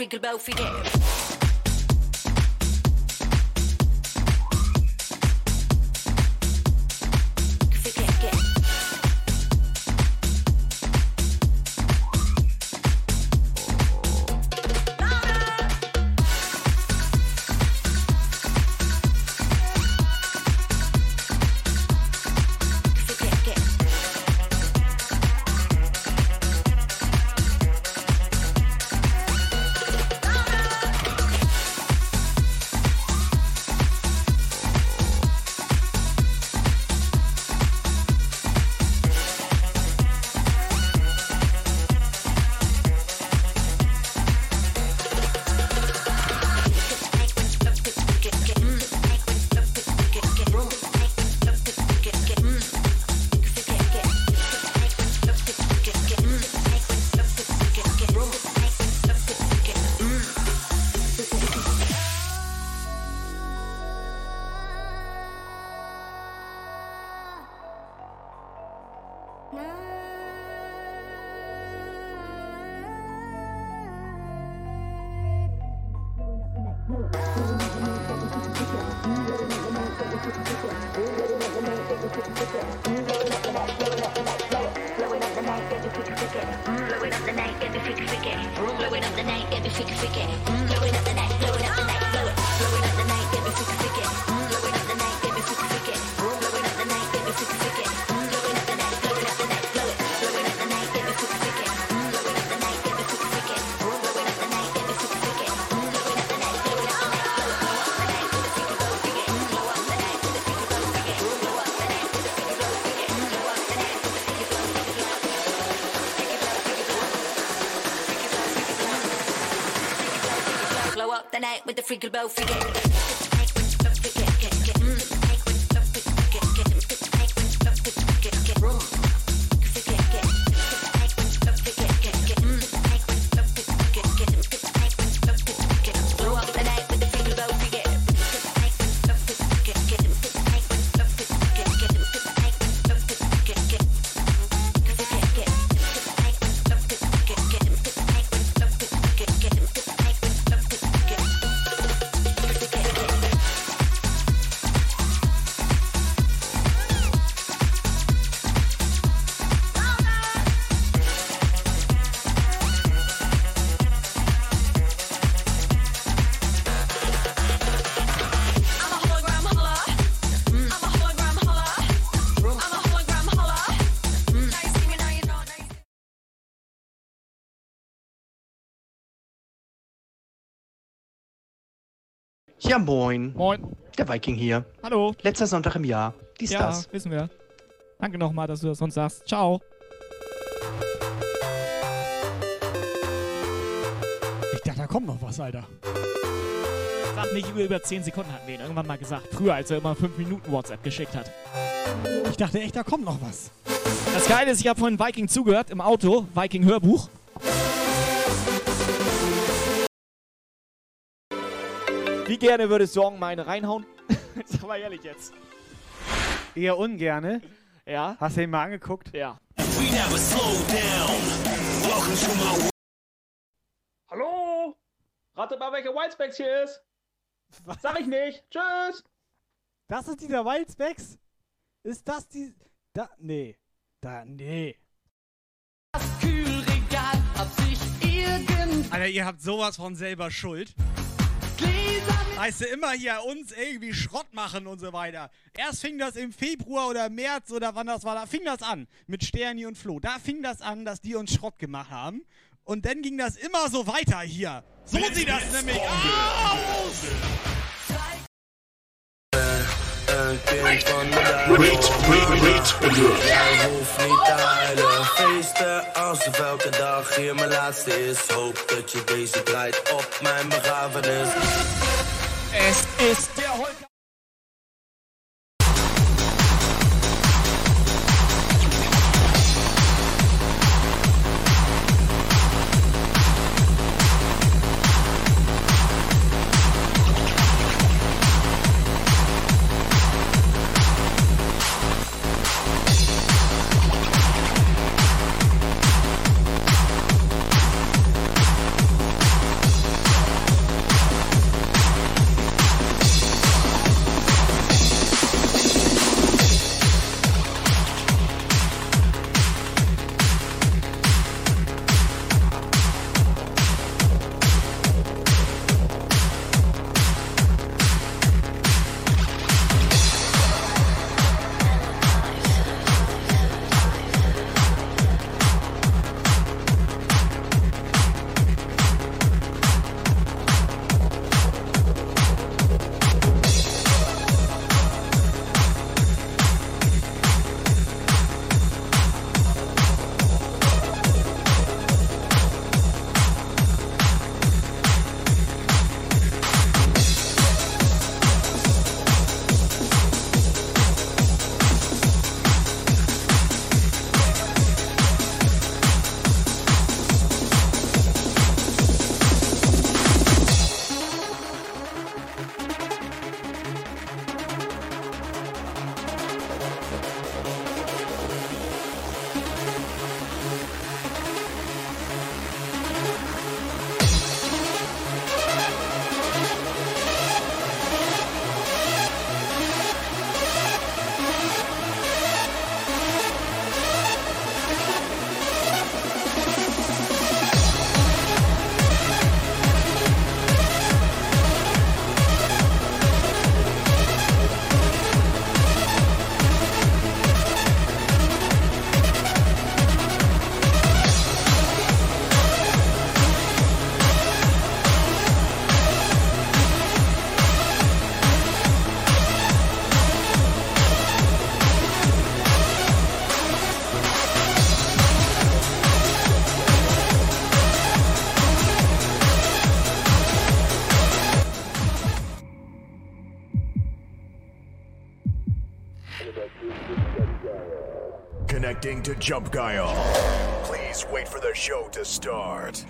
Blow up the night with the the night with Ja, moin. Moin. Der Viking hier. Hallo. Letzter Sonntag im Jahr. Dies, ja, das. wissen wir. Danke nochmal, dass du das uns sagst. Ciao. Ich dachte, da kommt noch was, Alter. Sag nicht über, über 10 Sekunden hatten wir ihn irgendwann mal gesagt. Früher, als er immer 5 Minuten WhatsApp geschickt hat. Ich dachte echt, da kommt noch was. Das Geile ist, ich habe vorhin Viking zugehört im Auto, Viking Hörbuch. Wie gerne würdest du Song meine reinhauen? Sag mal ehrlich jetzt. Eher ungerne. Ja? Hast du ihn mal angeguckt? Ja. Hallo? Ratet mal, welcher Whitespecs hier ist. Sag ich nicht. Tschüss. Das ist dieser Wildspecs? Ist das die... Da... Nee. Da... Nee. Kühlregal hat sich irgend Alter, ihr habt sowas von selber Schuld. Heißt du immer hier uns irgendwie Schrott machen und so weiter. Erst fing das im Februar oder März oder wann das war, da fing das an mit Sterni und Flo. Da fing das an, dass die uns Schrott gemacht haben. Und dann ging das immer so weiter hier. So sieht das nämlich aus! Jij hoeft niet te huilen. Feesten alsof elke dag hier mijn laatste is. Hoop dat je deze draait op mijn begrafenis. Es ist der Holger. to Jump Guy On. Please wait for the show to start.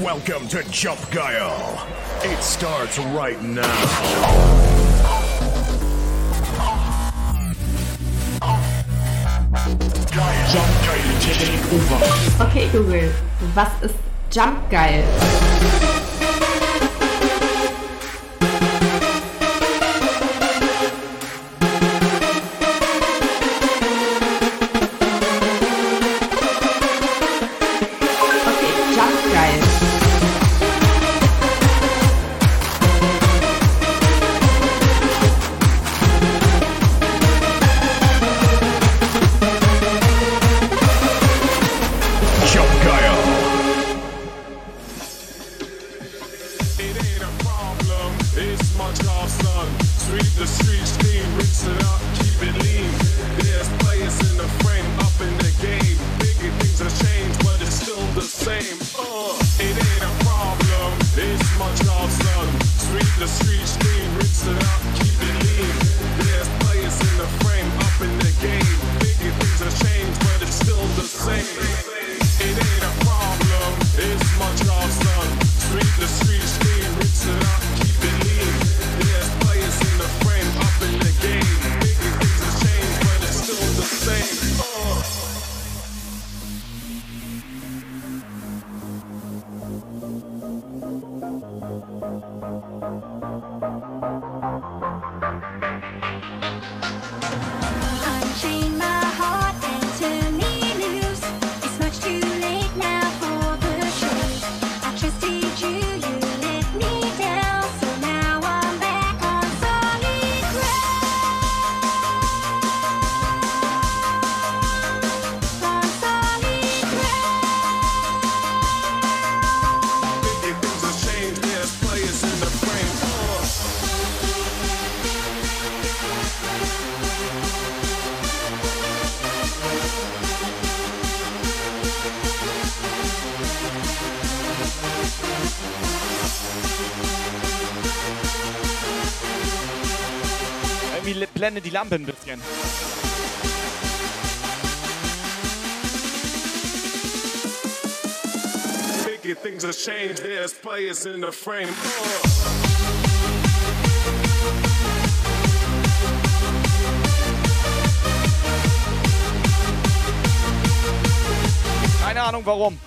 Welcome to Jump Guile. It starts right now. Okay, Google, was ist Jump geil. blende die Lampe ein bisschen. Things have changed, there's players in the frame. Uh. Keine Ahnung warum.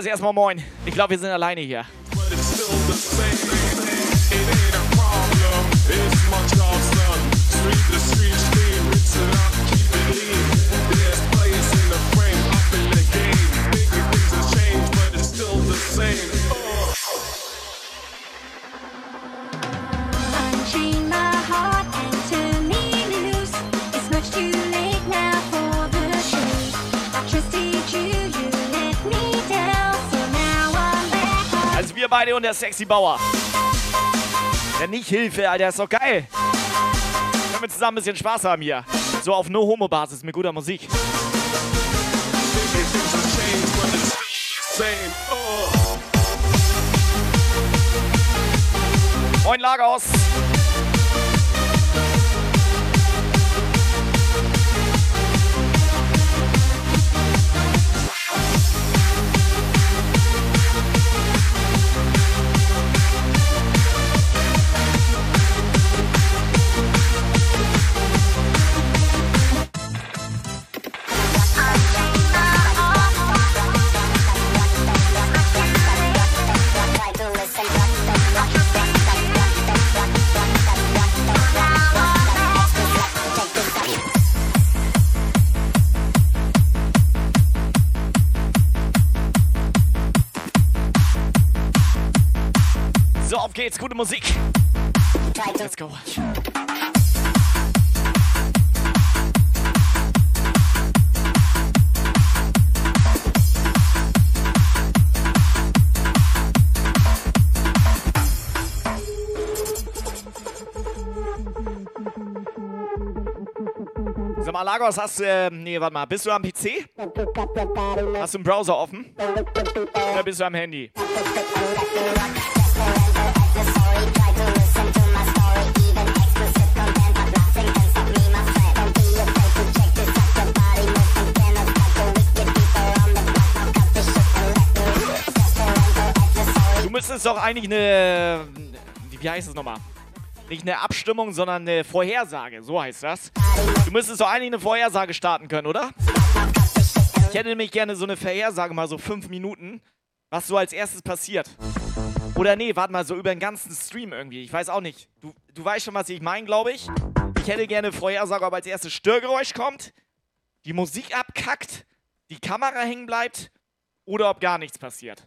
Matthias, erstmal moin. Ich glaube, wir sind alleine hier. It's my job. Street to street, street, it's an beide und der Sexy Bauer. Der nicht Hilfe, Alter, ist doch geil. Können wir zusammen ein bisschen Spaß haben hier. So auf No-Homo-Basis mit guter Musik. Moin Lagos! Geht's, gute Musik. Let's go. Sag mal, Lagos, hast du, äh, nee, warte mal, bist du am PC? Hast du einen Browser offen? Oder bist du am Handy? Müsstest doch eigentlich eine, wie heißt es nochmal? Nicht eine Abstimmung, sondern eine Vorhersage, so heißt das. Du müsstest doch eigentlich eine Vorhersage starten können, oder? Ich hätte nämlich gerne so eine Vorhersage, mal so fünf Minuten, was so als erstes passiert. Oder nee, warte mal, so über den ganzen Stream irgendwie. Ich weiß auch nicht. Du, du weißt schon, was ich meine, glaube ich. Ich hätte gerne Vorhersage, ob als erstes Störgeräusch kommt, die Musik abkackt, die Kamera hängen bleibt oder ob gar nichts passiert.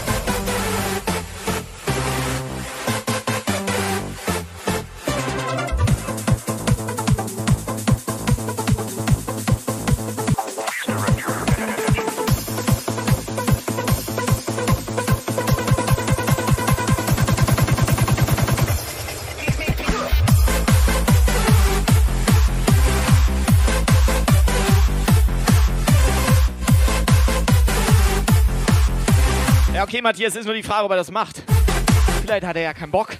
okay, Matthias, ist nur die Frage, ob er das macht. Vielleicht hat er ja keinen Bock.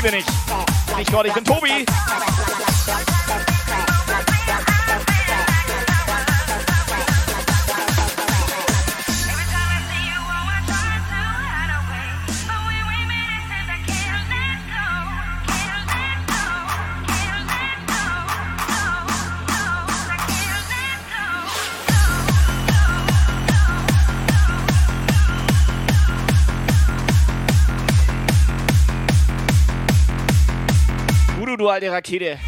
Tobi, bin ich. Nicht Gott, ich bin Tobi. Du alte Rakete.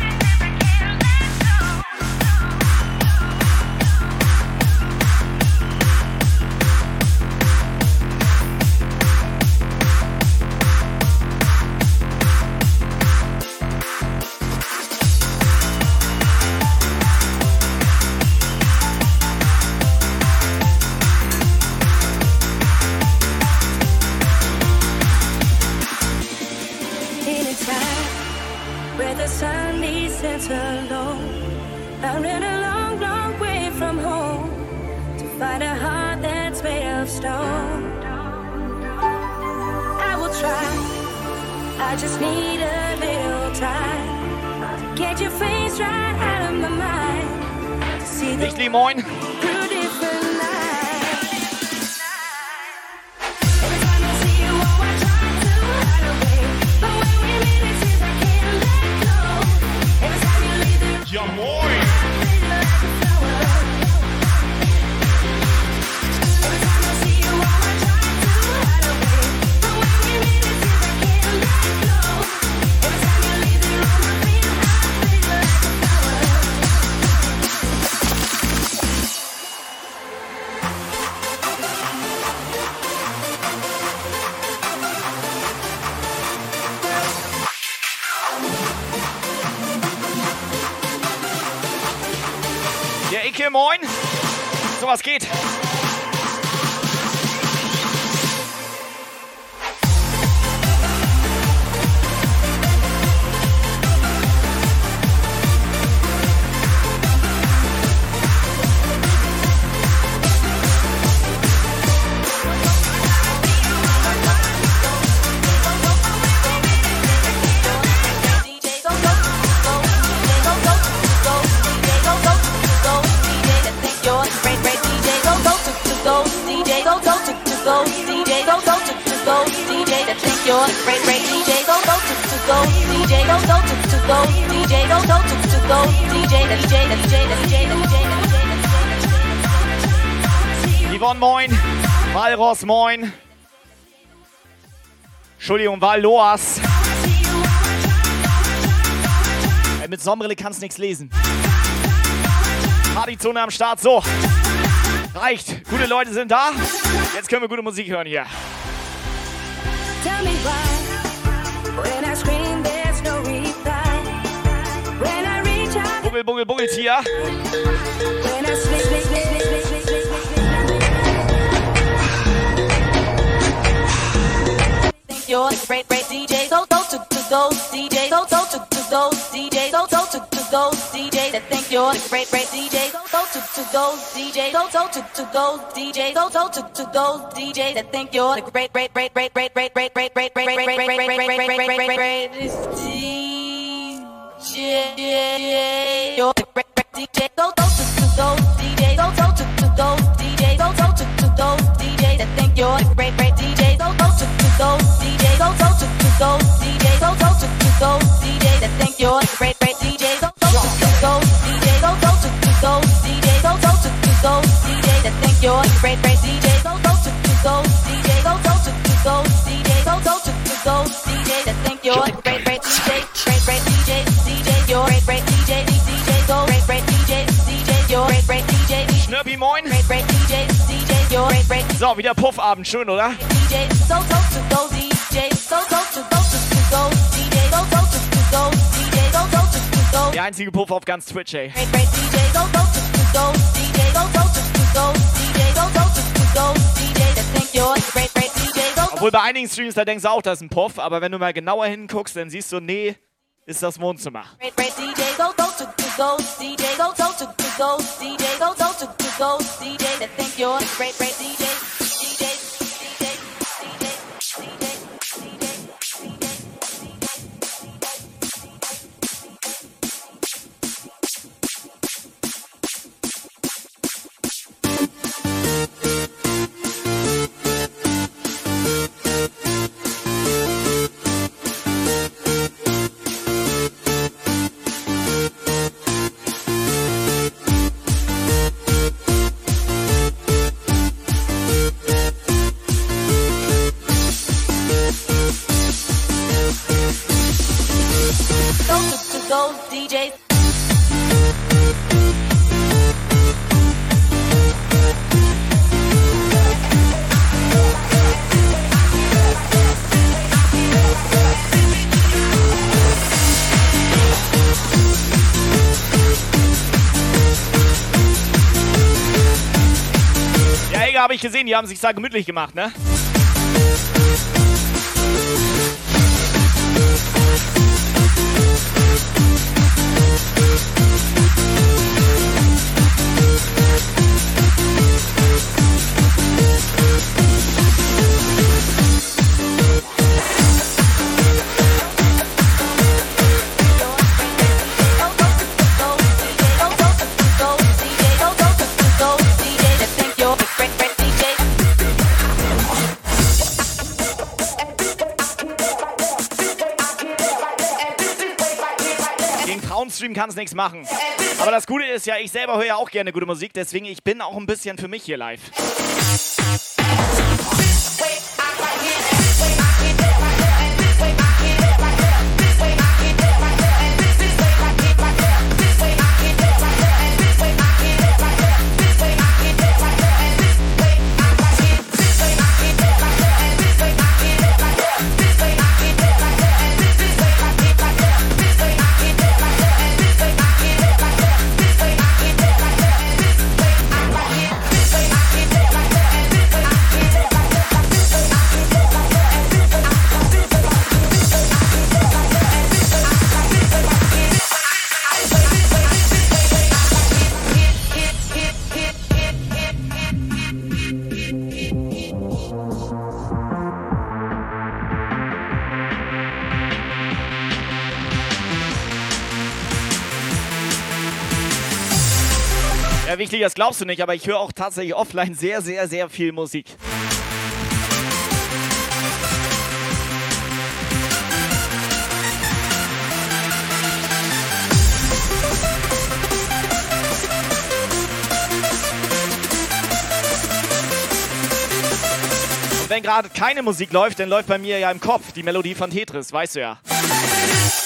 Walross, moin. Entschuldigung, Walloas. Ey, mit Sonnenbrille kannst nichts lesen. Partyzone am Start, so. Reicht. Gute Leute sind da. Jetzt können wir gute Musik hören hier. Tell me why, when I scream, there's no reply. When I reach out, Buggel, Buggel, when I sleep, sleep, sleep, a great, great DJ. Go, go to, to those DJ. Go, go to, to those DJ. Go, go to, to those DJ. That think you're great, great DJ. Go, go to, to those DJ. Go, go to, to those DJ. Go, go to, to those DJ. That think you're the great, great, great, great, great, great, great, great, great, great, great, great, great, great, great, great, great, great, greatest DJ. You're the great, great DJ. Go, go to, to those DJ. Go, go to, to those DJ. Go, go to, to those. That think you're the great, great DJ. Go, go to, to those DJ. Go, go to, to those DJ. Go, go to, to those DJ. That think you're the great, great DJ. Go, go to, to those DJ. Go, go to, to those DJ. Go, go to, to those DJ. That think you're the great, great DJ. Go, go to, to those DJ. Go, go to, to those DJ. Go, go to, to those DJ. That think you're the great, great DJ. Great, great DJ. DJ. You're great, great DJ. DJ. Go, great, great DJ. DJ. You're great, great DJ. Schnürpi, moin. Great, great So, wieder Puffabend, schön, oder? Der einzige Puff auf ganz Twitch, ey. Obwohl bei einigen Streams, da denkst du auch, das ist ein Puff, aber wenn du mal genauer hinguckst, dann siehst du, nee, ist das Wohnzimmer. Gesehen, die haben sich da gemütlich gemacht, ne? Frauenstream kann es nichts machen. Aber das Gute ist ja, ich selber höre ja auch gerne gute Musik, deswegen ich bin auch ein bisschen für mich hier live. tatsächlich, das glaubst du nicht, aber ich höre auch tatsächlich offline sehr, sehr, sehr viel Musik. wenn gerade keine Musik läuft, dann läuft bei mir ja im Kopf die Melodie von Tetris, weißt du ja. Musik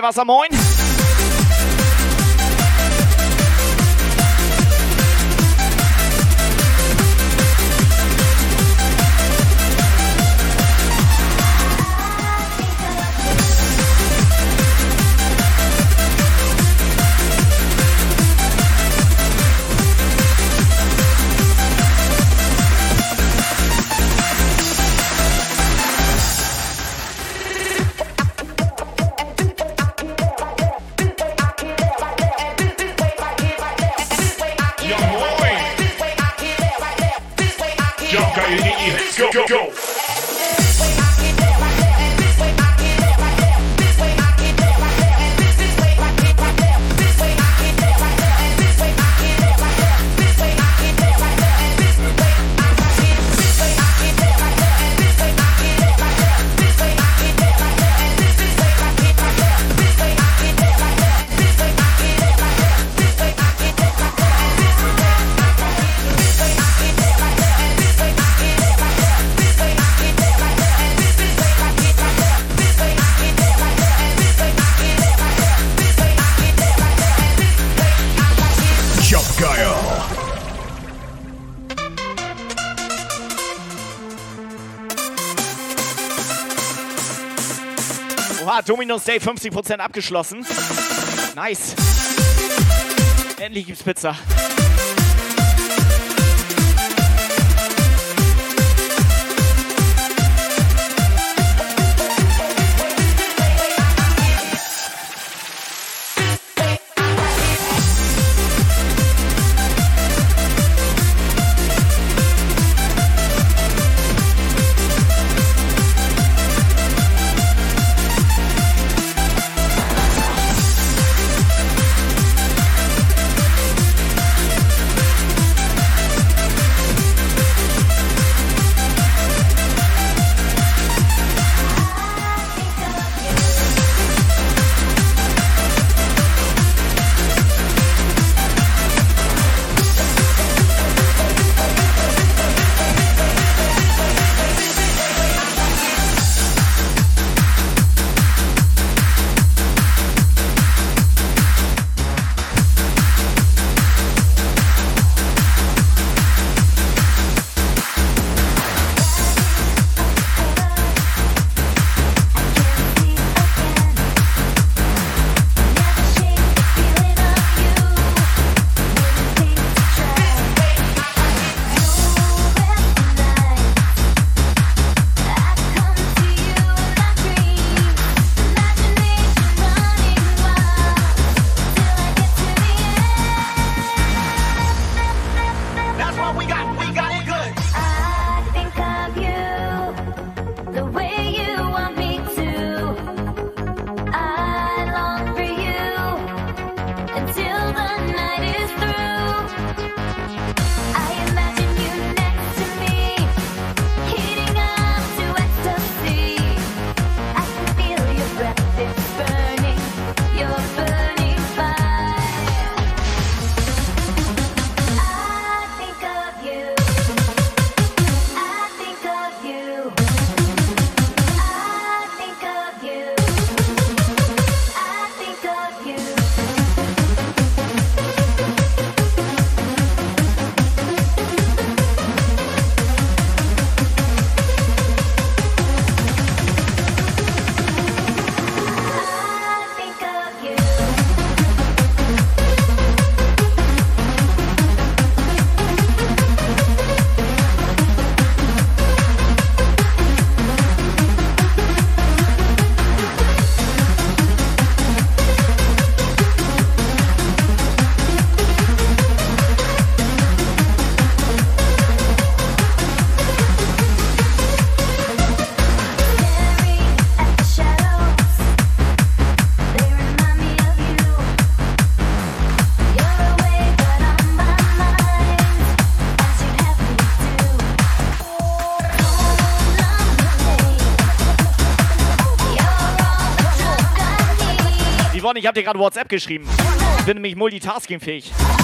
Badewasser, moin. Dominos Day 50% abgeschlossen. Nice. Endlich gibt's Pizza. Ich habe dir gerade WhatsApp geschrieben. Ich bin nämlich multitaskingfähig. Only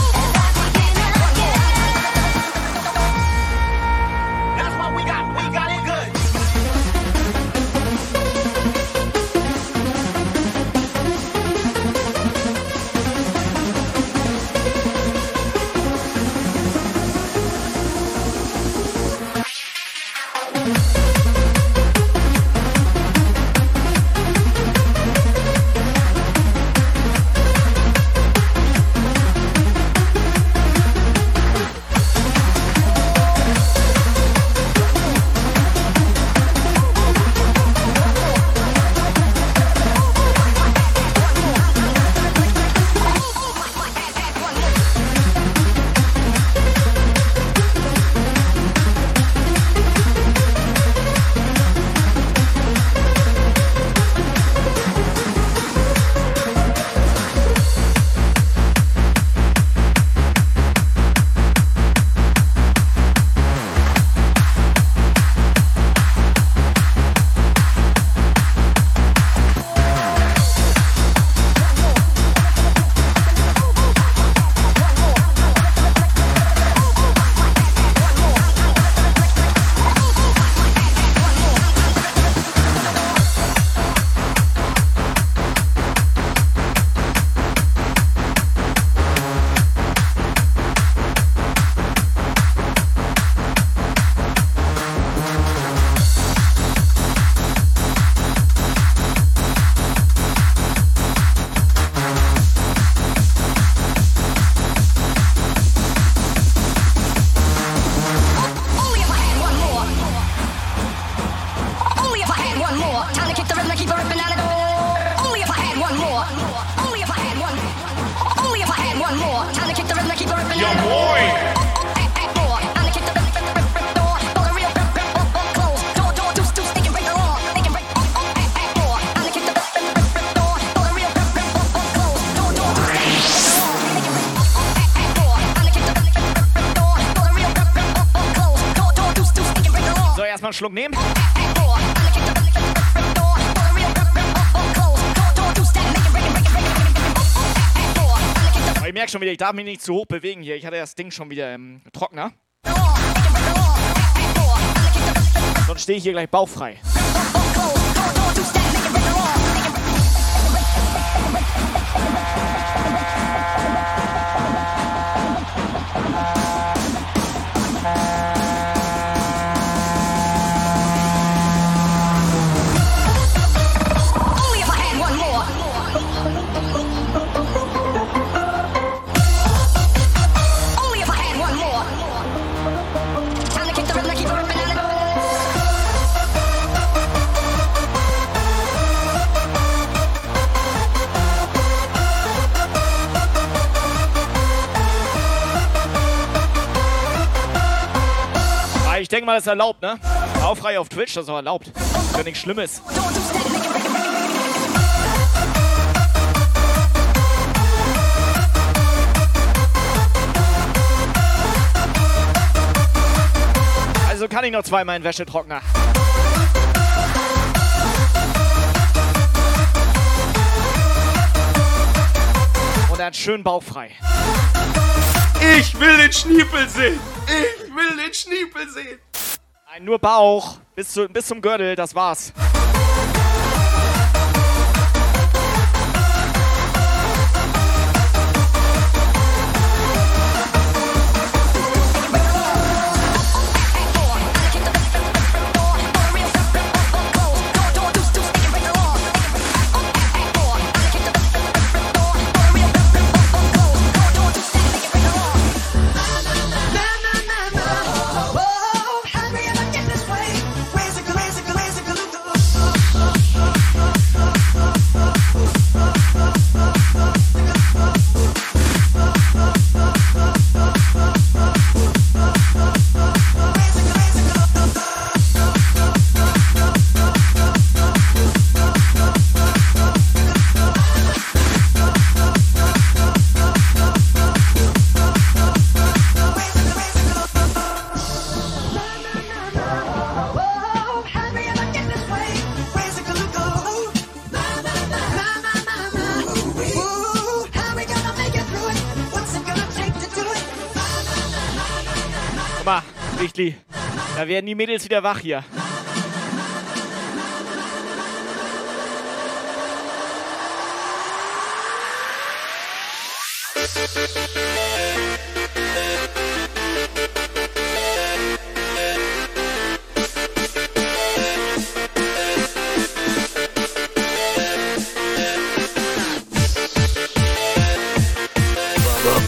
Schluck nehmen. Ich merke schon wieder, ich darf mich nicht zu hoch bewegen hier. Ich hatte das Ding schon wieder im Trockner. Sonst stehe ich hier gleich bauchfrei. Denke mal, das ist erlaubt, ne? Bauchfrei auf Twitch, das ist auch erlaubt. Ja nichts Schlimmes. Also kann ich noch zweimal in Wäschetrockner. Und dann schön bauchfrei. Ich will den Schniepel sehen. Ich will den Schniepel sehen. Nur Bauch. Bis, zu, bis zum Gürtel, das war's. Werden die Mädels wieder wach hier.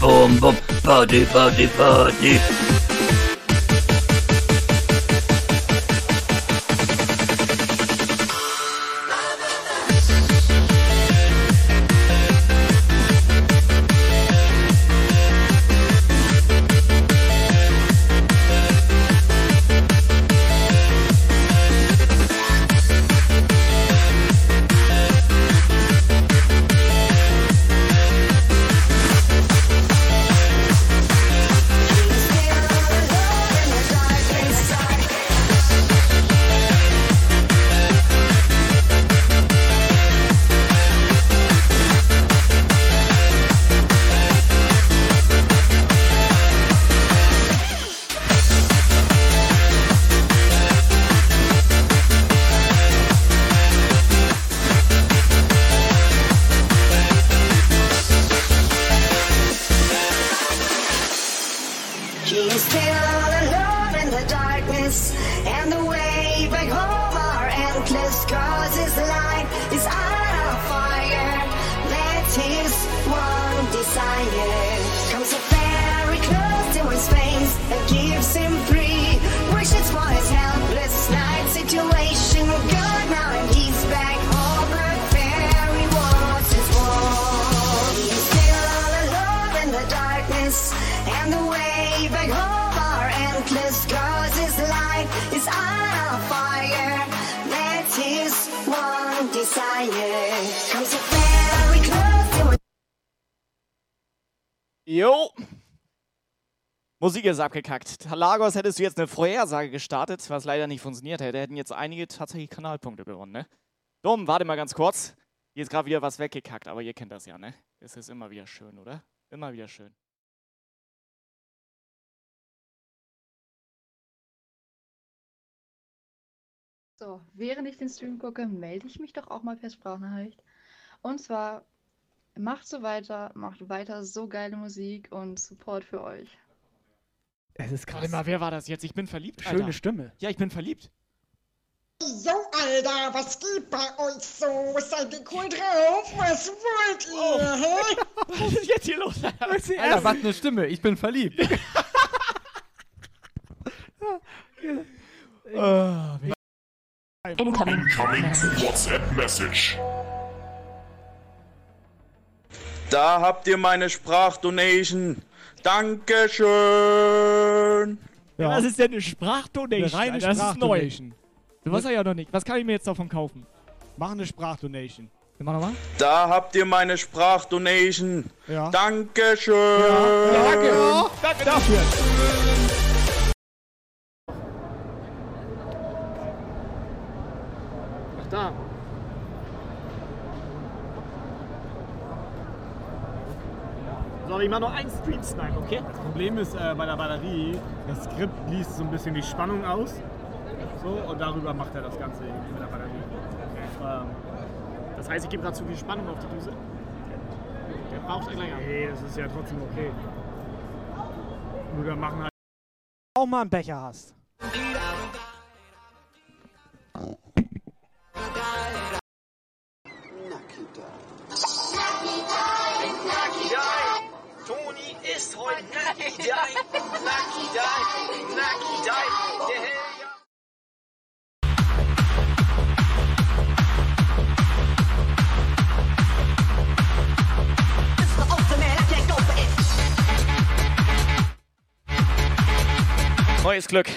Boom, boom, party, party, party. Musik ist abgekackt. Lagos hättest du jetzt eine Vorhersage gestartet, was leider nicht funktioniert hätte. Hätten jetzt einige tatsächlich Kanalpunkte gewonnen, ne? Dumm, warte mal ganz kurz. Hier ist gerade wieder was weggekackt, aber ihr kennt das ja, ne? Es ist immer wieder schön, oder? Immer wieder schön. So, während ich den Stream gucke, melde ich mich doch auch mal per Sprachnachricht. Und zwar, macht so weiter, macht weiter so geile Musik und Support für euch. Es ist krass. Warte mal, wer war das jetzt? Ich bin verliebt. Schöne Alter. Stimme. Ja, ich bin verliebt. Jo, Alter, was geht bei euch so? Seid ihr cool drauf? Was wollt ihr, hä? Was ist jetzt hier los? Alter, was eine Stimme. Ich bin verliebt. Incoming WhatsApp Message. Da habt ihr meine Sprachdonation. Dankeschön. Ja. Was ist denn eine Sprachdonation? Eine reine? Das ist neu. Sprachdonation. Du weißt ja noch nicht. Was kann ich mir jetzt davon kaufen? Mach eine Sprachdonation. Mach nochmal. Da habt ihr meine Sprachdonation. Ja. Dankeschön. Danke. Danke dafür. Ach da. So, ich mach noch einen Stream Snipe, okay? Das Problem ist äh, bei der Batterie, das Skript liest so ein bisschen die Spannung aus. So, und darüber macht er das Ganze irgendwie mit der Batterie. Ähm, Das heißt, ich gebe gerade zu viel Spannung auf die Düse. Der braucht ein länger. nee, das ist ja trotzdem okay. Nur wir machen halt. Auch mal einen Becher hast. Glück.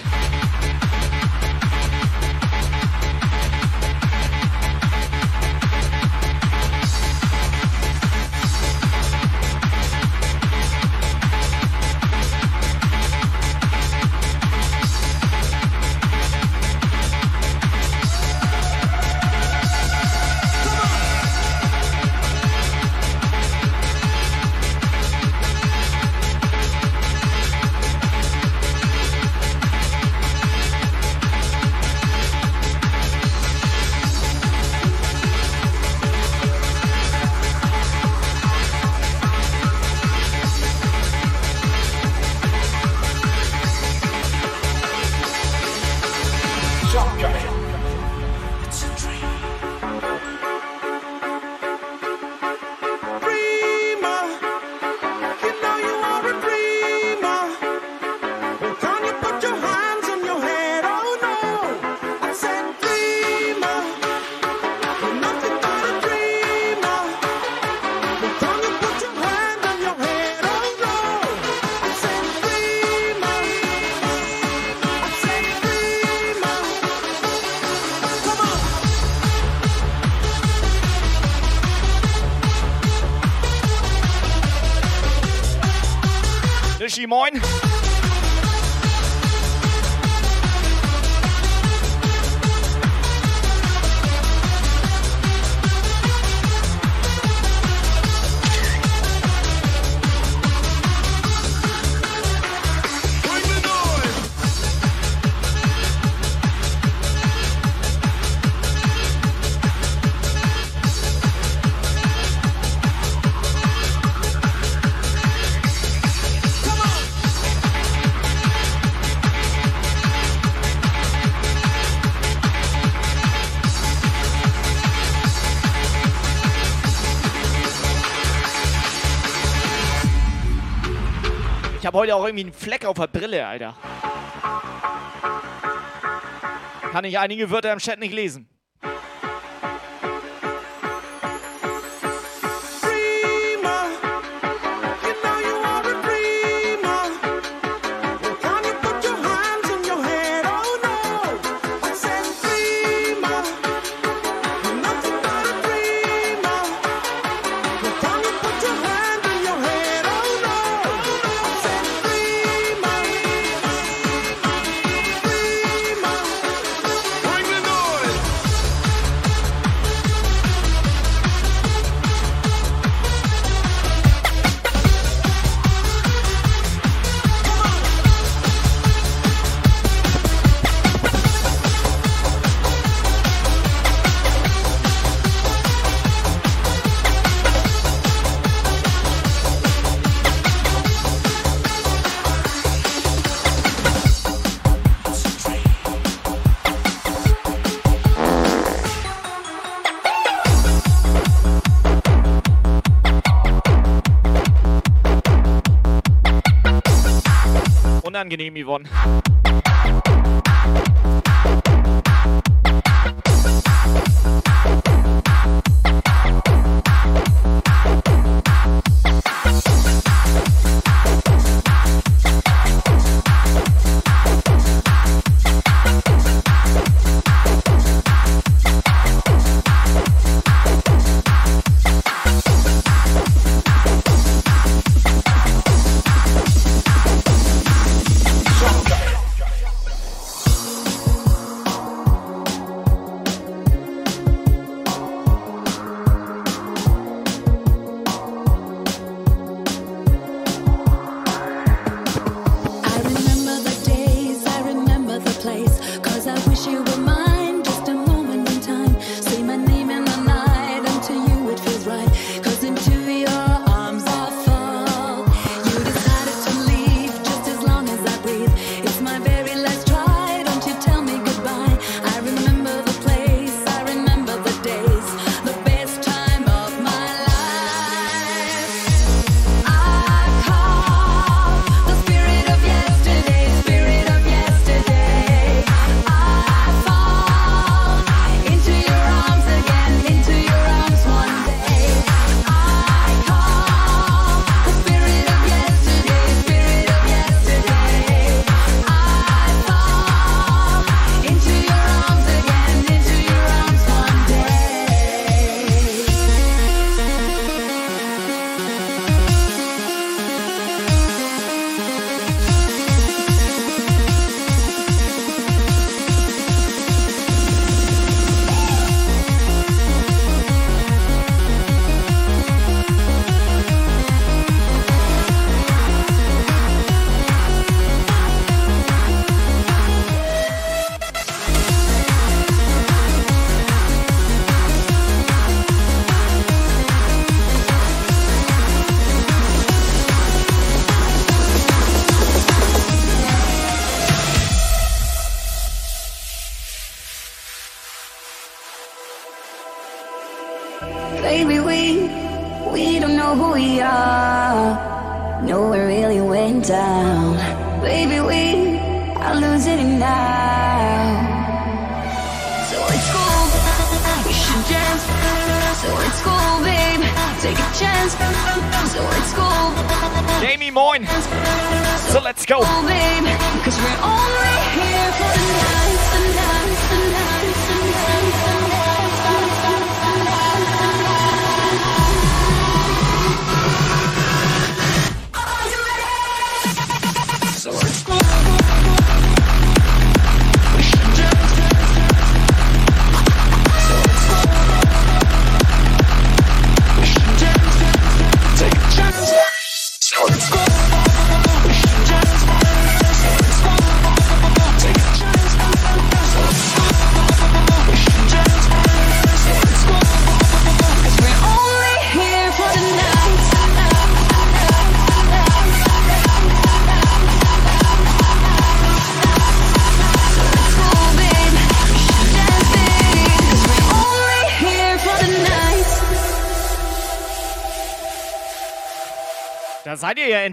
heute auch irgendwie einen Fleck auf der Brille, Alter. Kann ich einige Wörter im Chat nicht lesen. Yvonne.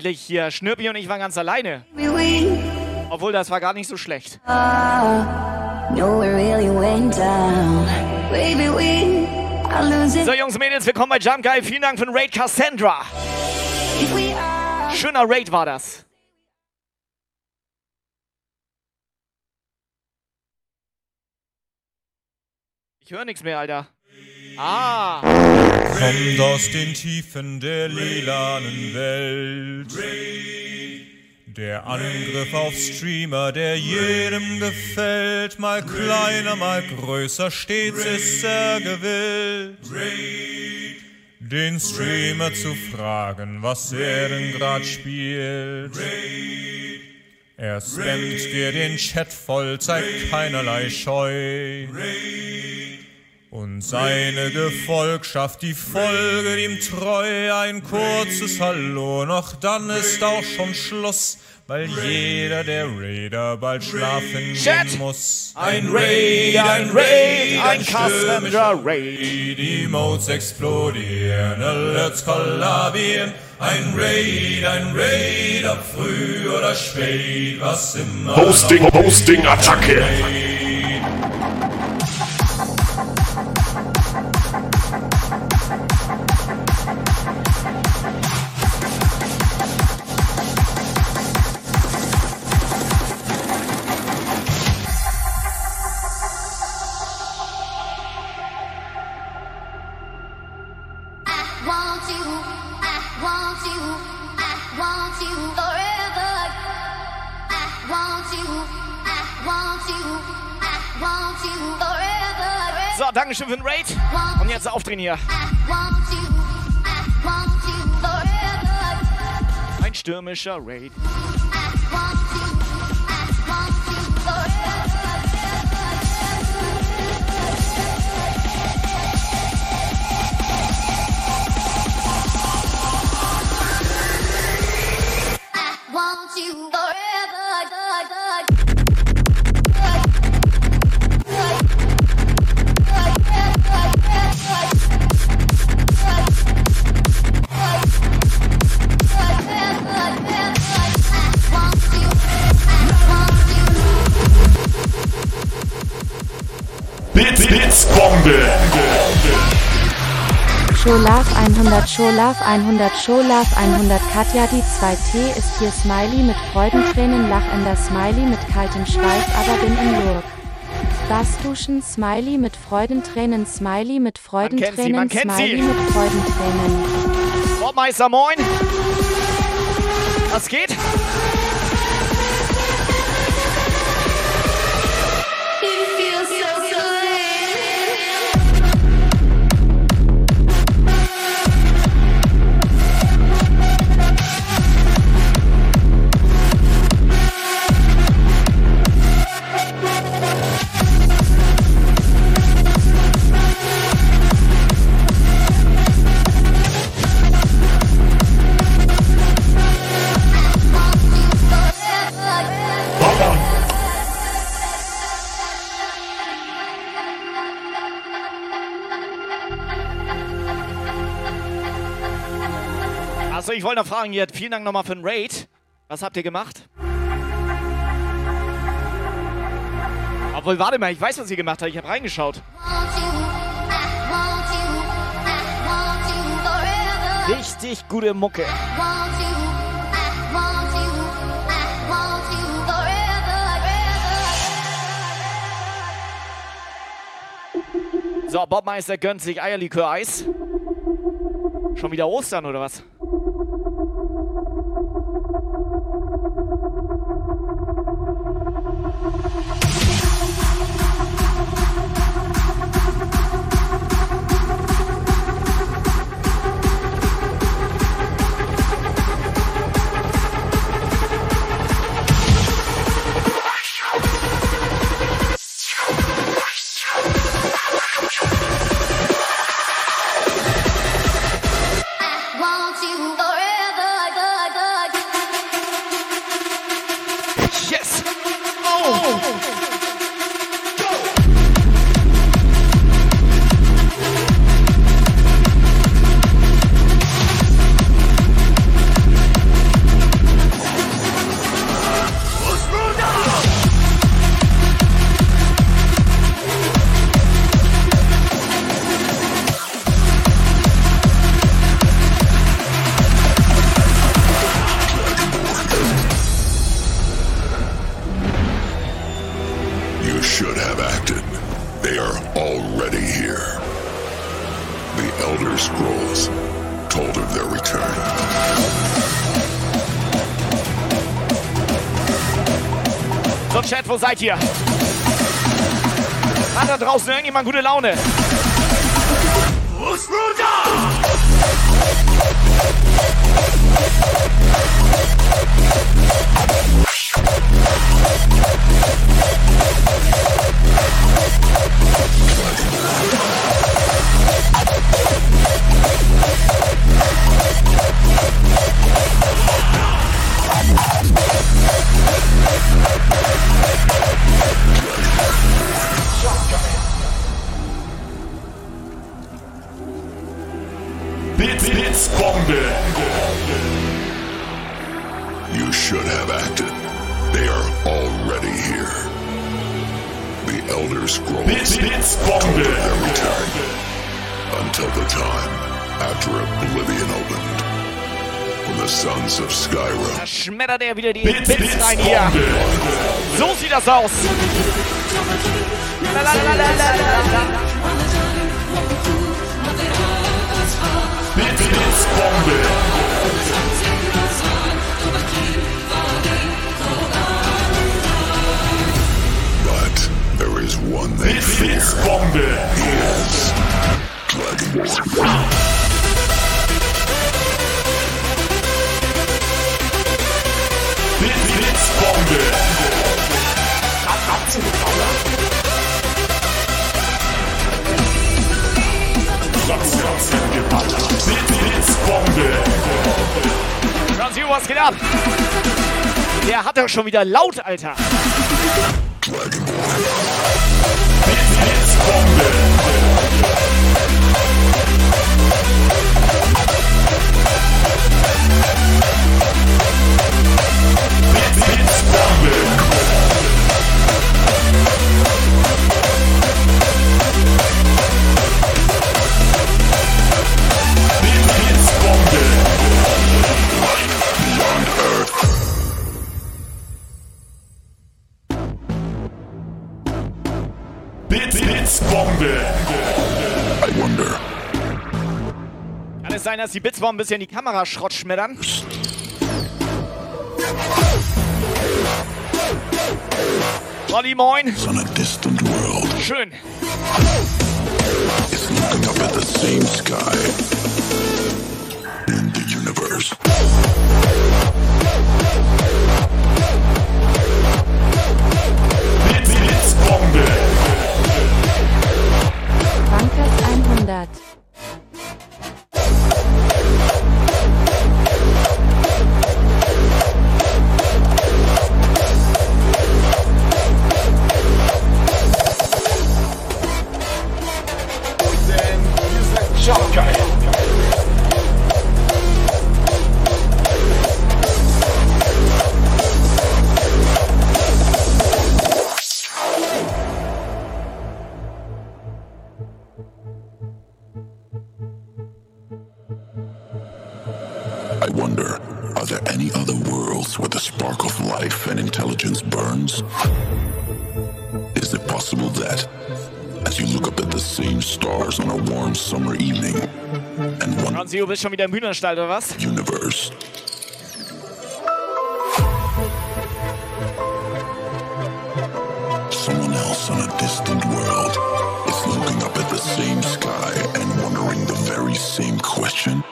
Endlich hier. Schnürpi und ich waren ganz alleine. Obwohl, das war gar nicht so schlecht. No, really losing. So, Jungs und Mädels, willkommen bei Jump Guy. Vielen Dank für den Raid Cassandra. Schöner Raid war das. Ich höre nichts mehr, Alter. Ah. Kommt aus den Tiefen der lilanen Welt. Der Angriff auf Streamer, der jedem gefällt, mal kleiner, mal größer, stets ist er gewillt. Den Streamer zu fragen, was er denn grad spielt. Er spammt dir den Chat voll, zeigt keinerlei Scheu. Und seine Gefolgschaft, die folge ihm treu, ein kurzes Hallo, noch dann ist auch schon Schluss, weil jeder der Raider bald schlafen gehen muss. Ein Raid, ein Raid, ein Cassandra Raid. Die Emotes explodieren, Alerts kollabieren. Ein Raid, ein Raid, ob früh oder spät, was immer. Hosting, Hosting, Attacke. Forever. Ein stürmischer Raid. Want you Blitzbombe. Scholaf 100 Scholaf 100 Scholaf 100 Katja die 2T ist hier Smiley mit Freudentränen lachender Smiley mit kaltem Schweiß aber bin im Lurk. Bassduschen Smiley mit Freudentränen Smiley mit kennt sie, man Freudentränen kennt sie. Smiley mit Freudentränen. Wortmeister, moin. Was geht? Noch fragen, jetzt vielen Dank nochmal für den Raid. Was habt ihr gemacht? Obwohl, warte mal, ich weiß, was ihr gemacht habt. Ich habe reingeschaut. Richtig gute Mucke. So, Bobmeister gönnt sich Eierlikör-Eis. Schon wieder Ostern oder was? Irgendjemand gute Laune? Wieder die Blitz, Bits rein hier. So sieht das aus. Schon wieder laut, Alter. Es sein, dass die Blitzbomben ein bisschen die Kamera Schrott schmettern? Olli, moin. on a distant world, Schön. is looking up at the same sky in the universe. Blitz, Blitzbombe. Bankers 100. bist schon wieder im Hühnerstall, oder was? universe Someone else on a distant world is looking up at the same sky and wondering the very same question?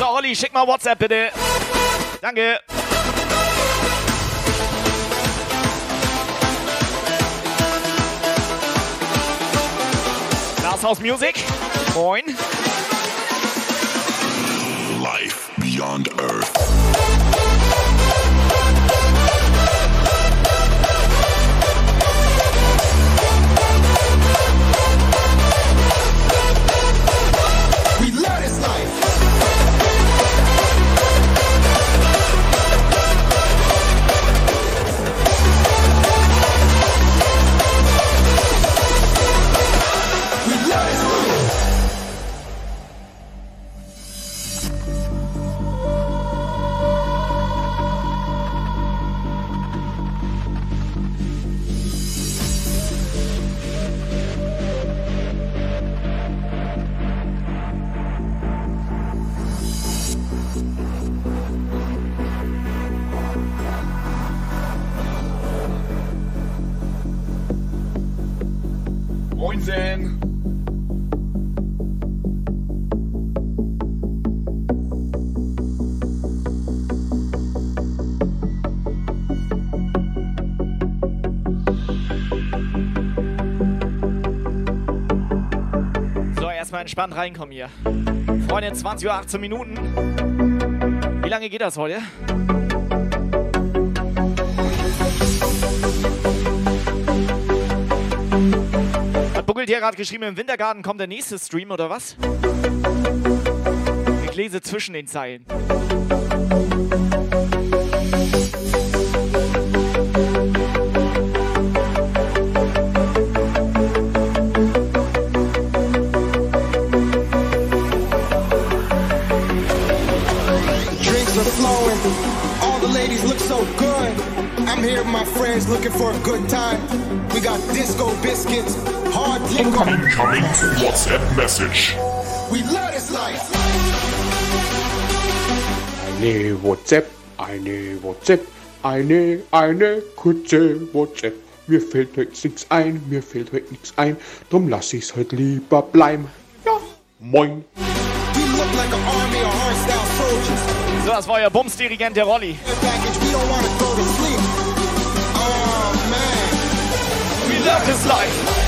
So, Olli, schick mal WhatsApp bitte. Danke. Glashaus Music. Moin. Life beyond Earth. Entspannt reinkommen hier. Freunde, 20 Uhr 18 Minuten. Wie lange geht das heute? Hat Buggelt hier gerade geschrieben, im Wintergarten kommt der nächste Stream oder was? Ich lese zwischen den Zeilen. My friends looking for a good time. We got disco biscuits, hard liquor. Incoming WhatsApp message. We love this life. Eine WhatsApp, eine WhatsApp, eine, eine kurze WhatsApp. Mir fällt heute nichts ein, mir fällt heute nichts ein, drum lass ich's heute lieber bleiben. Ja, moin. So, das war euer Bumsdirigent, der Rolli. Love this life.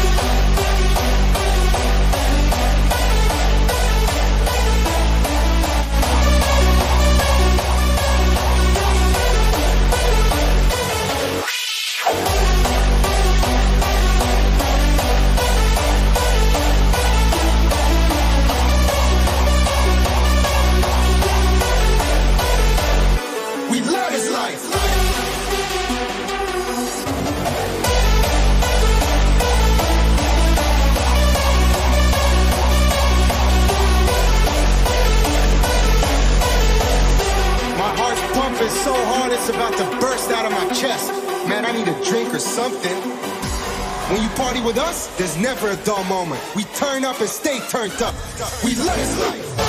I need a drink or something. When you party with us, there's never a dull moment. We turn up and stay turned up. We this life.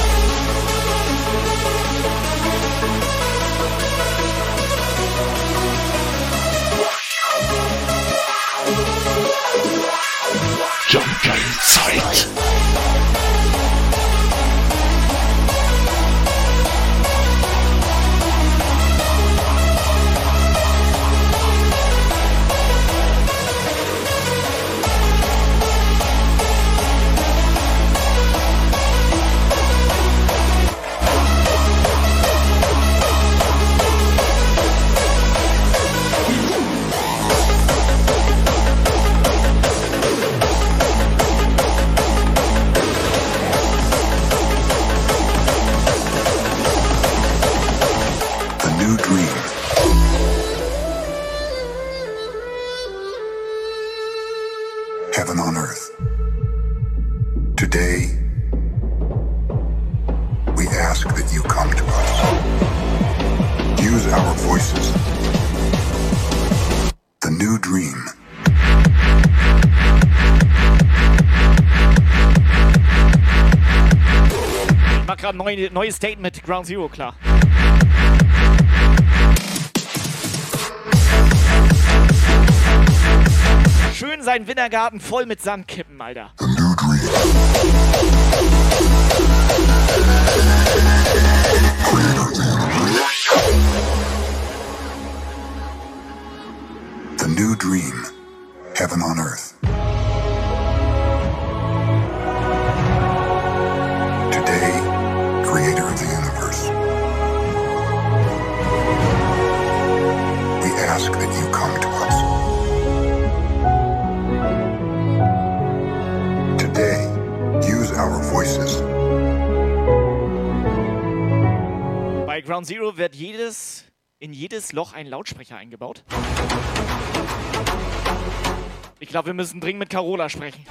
Ich mach gerade ein neu, neues Date mit Ground Zero klar. Schön seinen Wintergarten voll mit Sand kippen, Alter. The new dream. Heaven on earth. Ground Zero wird jedes, in jedes Loch ein Lautsprecher eingebaut. Ich glaube, wir müssen dringend mit Carola sprechen.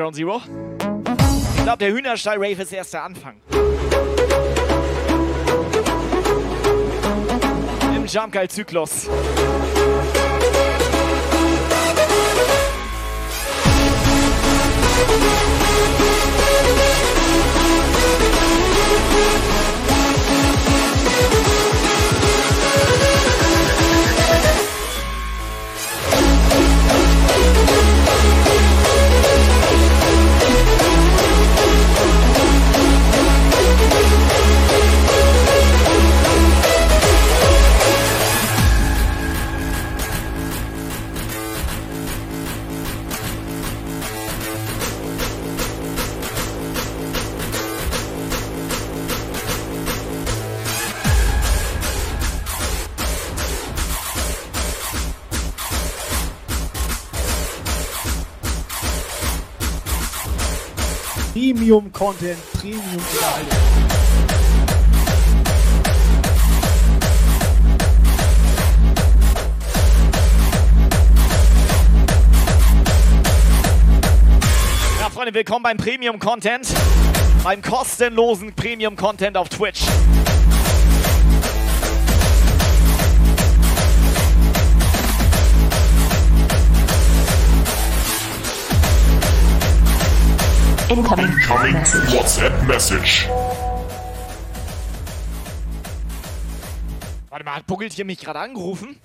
Ground Zero? Ich glaube, der Hühnerstall-Rave ist erst der Anfang. Im Jump Premium Content, Premium Freunde, willkommen beim Premium Content. Beim kostenlosen Premium Content auf Twitch. Incoming WhatsApp Message. Warte mal, hat Buggeltier mich gerade angerufen?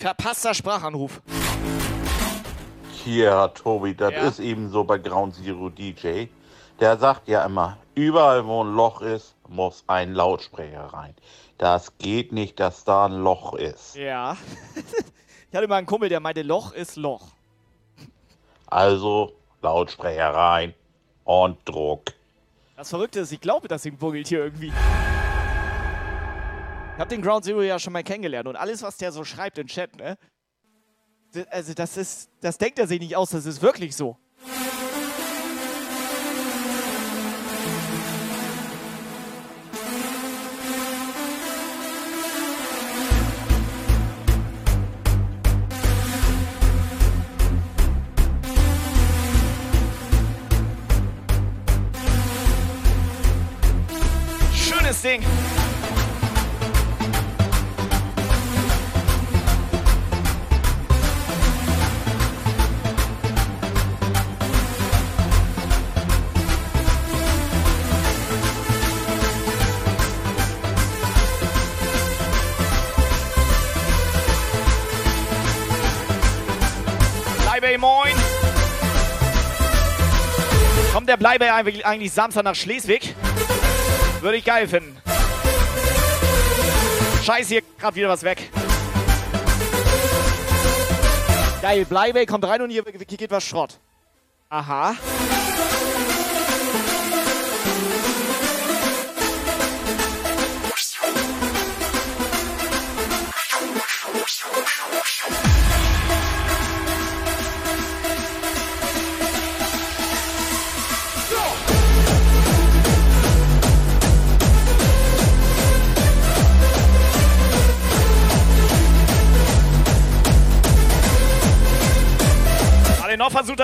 Verpasster Sprachanruf. Hier, Tobi, das Ja. ist eben so bei Ground Zero DJ. Der sagt ja immer, überall wo ein Loch ist, muss ein Lautsprecher rein. Das geht nicht, dass da ein Loch ist. Ja. ich hatte mal einen Kumpel, der meinte, Loch ist Loch. Also Lautsprecher rein und Druck. Das Verrückte ist, ich glaube, das Ding buggelt hier irgendwie. Ich habe den Ground Zero ja schon mal kennengelernt und alles, was der so schreibt im Chat, ne? Also das ist, das denkt er sich nicht aus, das ist wirklich so. Bleibey eigentlich Samstag nach Schleswig? Würde ich geil finden. Scheiße, hier gerade wieder was weg. Geil, Bleibey kommt rein und hier geht was Schrott. Aha.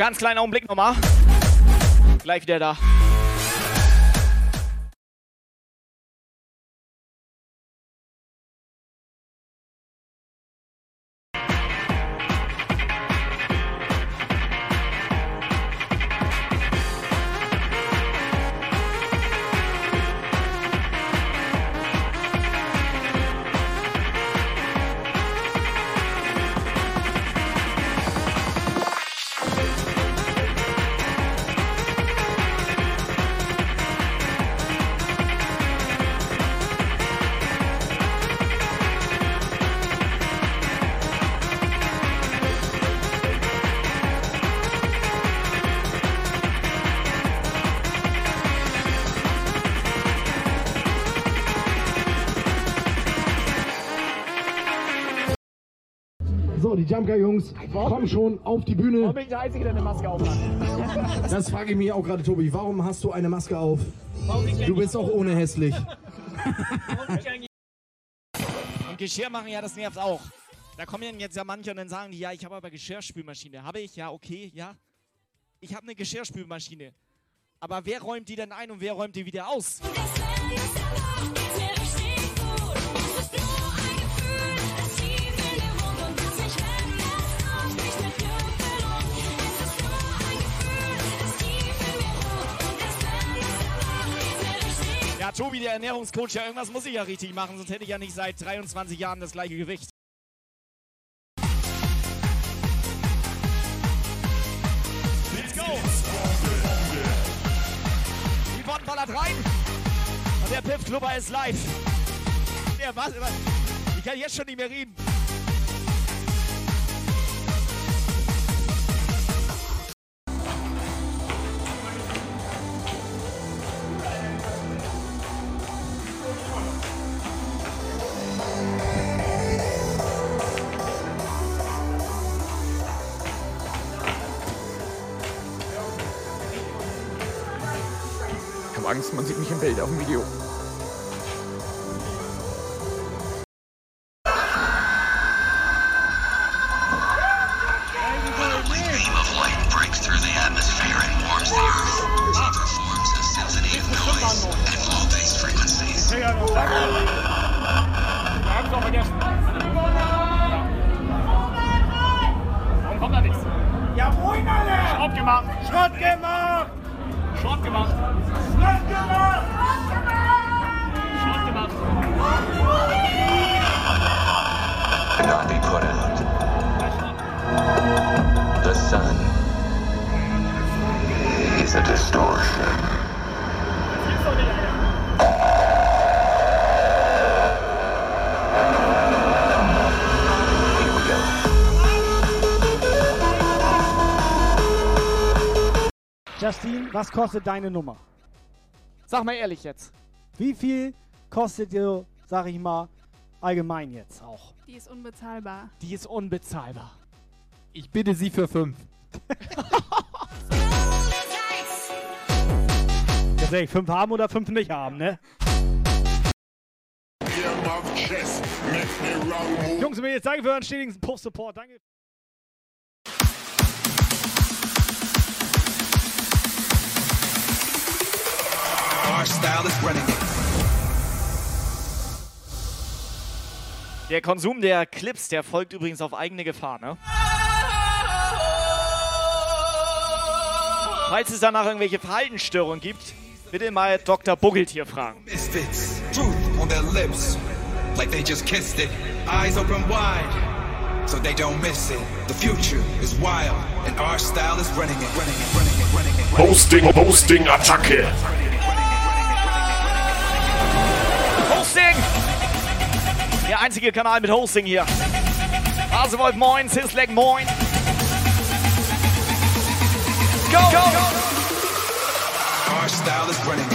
ganz kleinen Augenblick nochmal. Gleich wieder da. Die Jumpguy-Jungs kommen schon auf die Bühne. Warum bin ich der Einzige, der eine Maske auf hat? Das frage ich mich auch gerade, Tobi. Warum hast du eine Maske auf? Du bist auch ohne hässlich. Und Geschirr machen, ja, das nervt auch. Da kommen jetzt ja manche und dann sagen die, ja, ich habe aber Geschirrspülmaschine. Habe ich? Ja, okay, ja. Ich habe eine Geschirrspülmaschine. Aber wer räumt die denn ein und wer räumt die wieder aus? Tobi, der Ernährungscoach, ja, irgendwas muss ich ja richtig machen, sonst hätte ich ja nicht seit 23 Jahren das gleiche Gewicht. Let's go! Die Bonn ballert rein und der Piff Klubber ist live. Der was? Ich kann jetzt schon nicht mehr reden. Angst, man sieht mich im Bild auf dem Video. Was kostet deine Nummer? Sag mal ehrlich jetzt. Wie viel kostet dir, sag ich mal, allgemein jetzt auch? Die ist unbezahlbar. Die ist unbezahlbar. Ich bitte Sie für fünf. Ehrlich, fünf haben oder fünf nicht haben, ne? Jungs und Mädels, danke für euren stetigen Puff-Support. Danke. Der Konsum der Clips, der folgt übrigens auf eigene Gefahr, ne? Falls es danach irgendwelche Verhaltensstörungen gibt, bitte mal Dr. Buggeltier fragen. Misfits, truth on their lips, like they just kissed it. Eyes open wide, so they don't miss it. The future is wild, and our style is running it, running it, running it, running it. running it. Hosting, Hosting, Attacke. Hosting! Der einzige Kanal mit Hosting hier. Hasewolf moin, Sislek moin. Go, go! Our style is running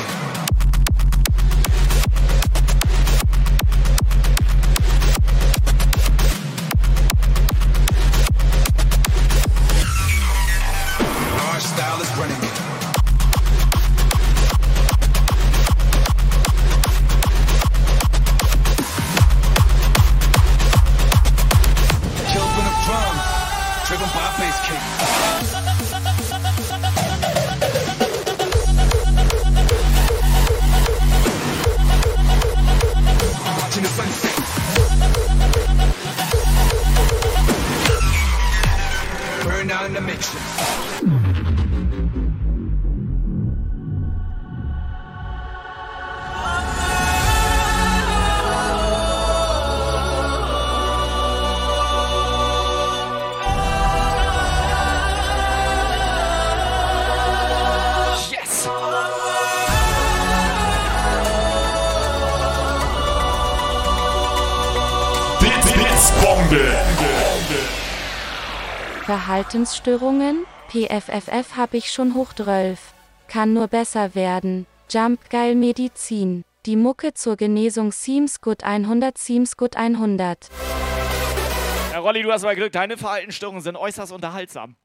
Verhaltensstörungen? PFFF hab ich schon hoch 12. Kann nur besser werden. Jump geil Medizin. Die Mucke zur Genesung seems good 100 seems good 100. Ja, Rolli, du hast mal Glück, deine Verhaltensstörungen sind äußerst unterhaltsam.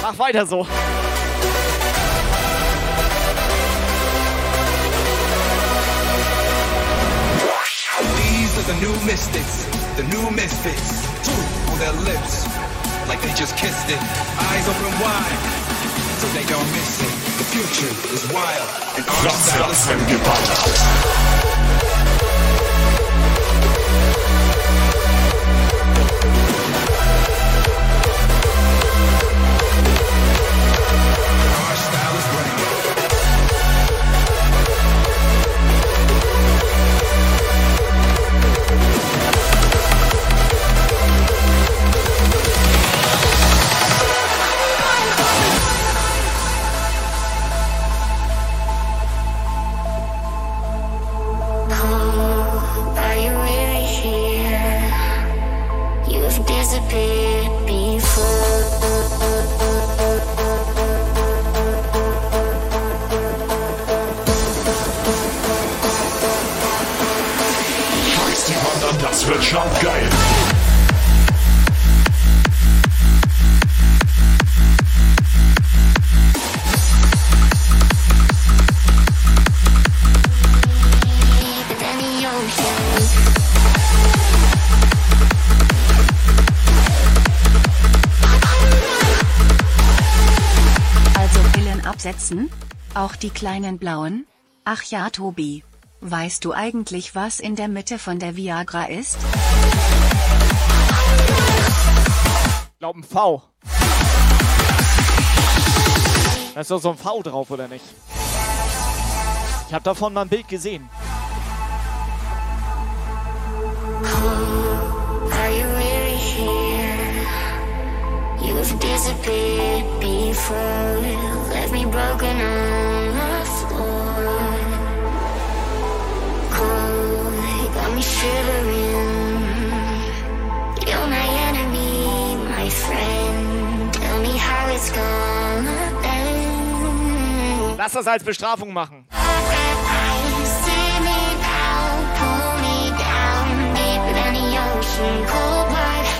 Mach weiter so. These are the new mystics, the new misfits. Two on their lips, like they just kissed it. Eyes open wide, so they don't miss it. The future is wild, and our style is die kleinen blauen? Ach ja, Tobi. Weißt du eigentlich, was in der Mitte von der Viagra ist? Glaub ein V. Da ist doch so ein V drauf, oder nicht? Ich hab davon mal ein Bild gesehen. Are you really here? You've disappeared before. Left me broken on Lass das als Bestrafung machen.